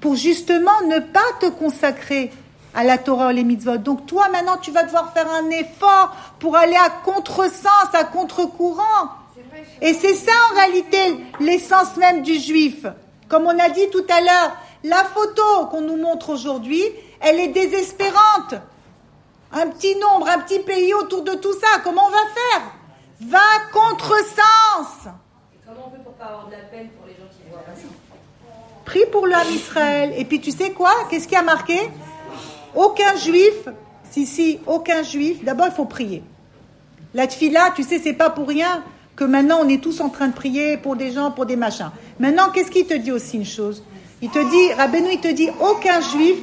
pour justement ne pas te consacrer à la Torah les mitzvot. Donc toi, maintenant, tu vas devoir faire un effort pour aller à contresens, à contre-courant. Et c'est ça, en réalité, l'essence même du juif. Comme on a dit tout à l'heure, la photo qu'on nous montre aujourd'hui, elle est désespérante. Un petit nombre, un petit pays autour de tout ça, comment on va faire? Va à contresens. Comment on fait pour pas avoir de la peine pour les gens qui voient Prie pour l'homme Israël. Et puis tu sais quoi? Qu'est-ce qui a marqué? Aucun juif, si, si, aucun juif, d'abord il faut prier. La tfila, tu sais, c'est pas pour rien que maintenant on est tous en train de prier pour des gens, pour des machins. Maintenant, qu'est-ce qu'il te dit aussi une chose? Il te dit, Rabbeinu, il te dit, aucun juif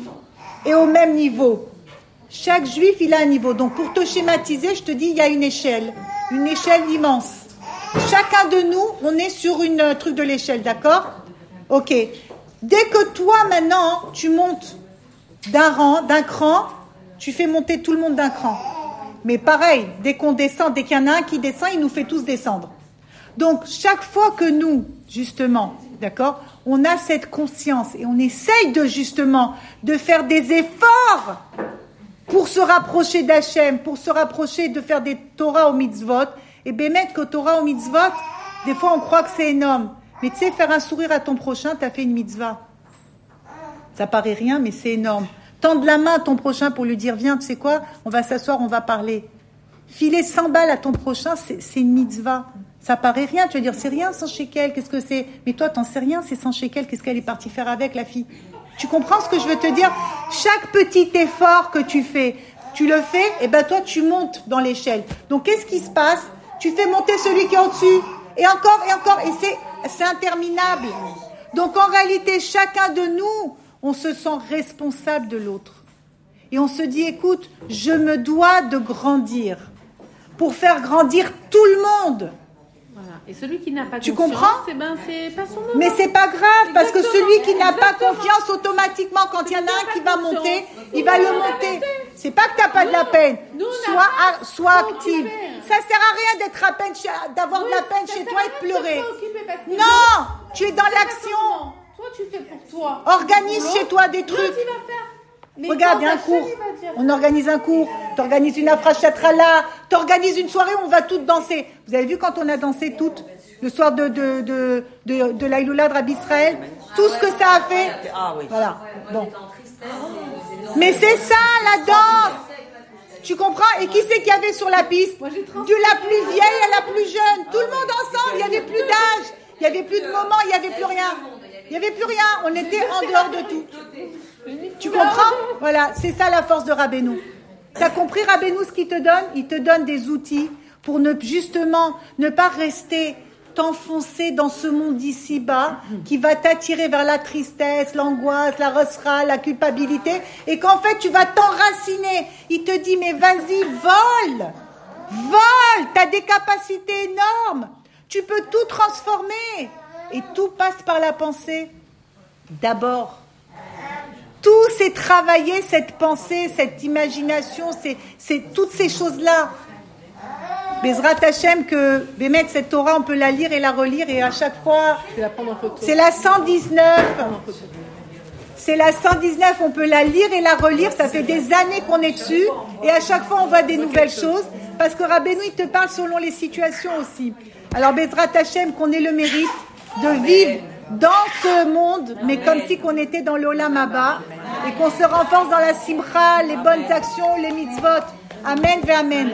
est au même niveau. Chaque juif, il a un niveau. Donc pour te schématiser, je te dis, il y a une échelle, une échelle immense. Chacun de nous, on est sur une euh, truc de l'échelle, d'accord? Ok. Dès que toi, maintenant, tu montes d'un rang, d'un cran, tu fais monter tout le monde d'un cran. Mais pareil, dès qu'on descend, dès qu'il y en a un qui descend, il nous fait tous descendre. Donc, chaque fois que nous, justement, d'accord, on a cette conscience et on essaye de, justement, de faire des efforts pour se rapprocher d'Hachem, pour se rapprocher de faire des Torah au mitzvot, et bien mettre que Torah au mitzvot, des fois on croit que c'est énorme. Mais tu sais, faire un sourire à ton prochain, tu as fait une mitzvah. Ça paraît rien, mais c'est énorme. Tendre la main à ton prochain pour lui dire, viens, tu sais quoi, on va s'asseoir, on va parler. Filer 100 balles à ton prochain, c'est une mitzvah. Ça paraît rien, tu vas dire, c'est rien, 100 shekels, qu'est-ce que c'est? Mais toi, t'en sais rien, c'est 100 shekels, qu'est-ce qu'elle est partie faire avec, la fille? Tu comprends ce que je veux te dire? Chaque petit effort que tu fais, tu le fais, et ben toi, tu montes dans l'échelle. Donc, qu'est-ce qui se passe? Tu fais monter celui qui est au-dessus, et encore, et encore, et c'est interminable. Donc, en réalité, chacun de nous, on se sent responsable de l'autre. Et on se dit, écoute, je me dois de grandir pour faire grandir tout le monde. Voilà. Et celui qui n'a pas Tu confiance, comprends eh ben, c'est pas son moment. Mais c'est pas grave, parce que celui qui n'a pas confiance, automatiquement, quand il y en a un qui va confiance. monter, il va le monter. C'est pas que t'as pas de la peine. Nous, Sois, pas à- sois trop active. Ça sert à rien d'être à peine, d'avoir de la peine chez toi et de pleurer. Non, nous, tu es dans l'action. Toi, tu fais pour toi. Organise chez toi des trucs. Mais Regarde, il y a un cours. On organise un cours. T'organises une afrachatrala. T'organises une soirée où on va toutes danser. Vous avez vu quand on a dansé toutes le soir de de de de, de l'Aïloula de Rabbi Israël, tout ce que ça a fait. Ah oui. Voilà. Bon. Mais c'est ça la danse. Tu comprends? Et qui c'est qu'il y avait sur la piste? De la plus vieille à la plus jeune. Tout le monde ensemble. Il n'y avait plus d'âge. Il n'y avait plus de moment. Il n'y avait plus rien. Il n'y avait plus rien. On était en dehors de tout. Tu comprends Voilà, c'est ça la force de Rabbeinu. Tu as compris Rabbeinu ce qu'il te donne Il te donne des outils pour ne justement ne pas rester t'enfoncer dans ce monde d'ici-bas qui va t'attirer vers la tristesse, l'angoisse, la ressera, la culpabilité et qu'en fait tu vas t'enraciner. Il te dit mais vas-y, vole Vole Tu as des capacités énormes. Tu peux tout transformer et tout passe par la pensée. D'abord, tout c'est travailler cette pensée, cette imagination, c'est, toutes ces choses-là. Bezrat Hashem que Bémet, cette Torah, on peut la lire et la relire et à chaque fois, c'est la 119. C'est la 119, on peut la lire et la relire, ça fait des années qu'on est dessus et à chaque fois on voit des nouvelles choses parce que Rabbeinu il te parle selon les situations aussi. Alors Bezrat Hashem qu'on ait le mérite de vivre dans ce monde, mais comme si qu'on était dans l'Olam Abba et qu'on se renforce dans la simcha, les bonnes actions, les mitzvot. Amen ve. Amen.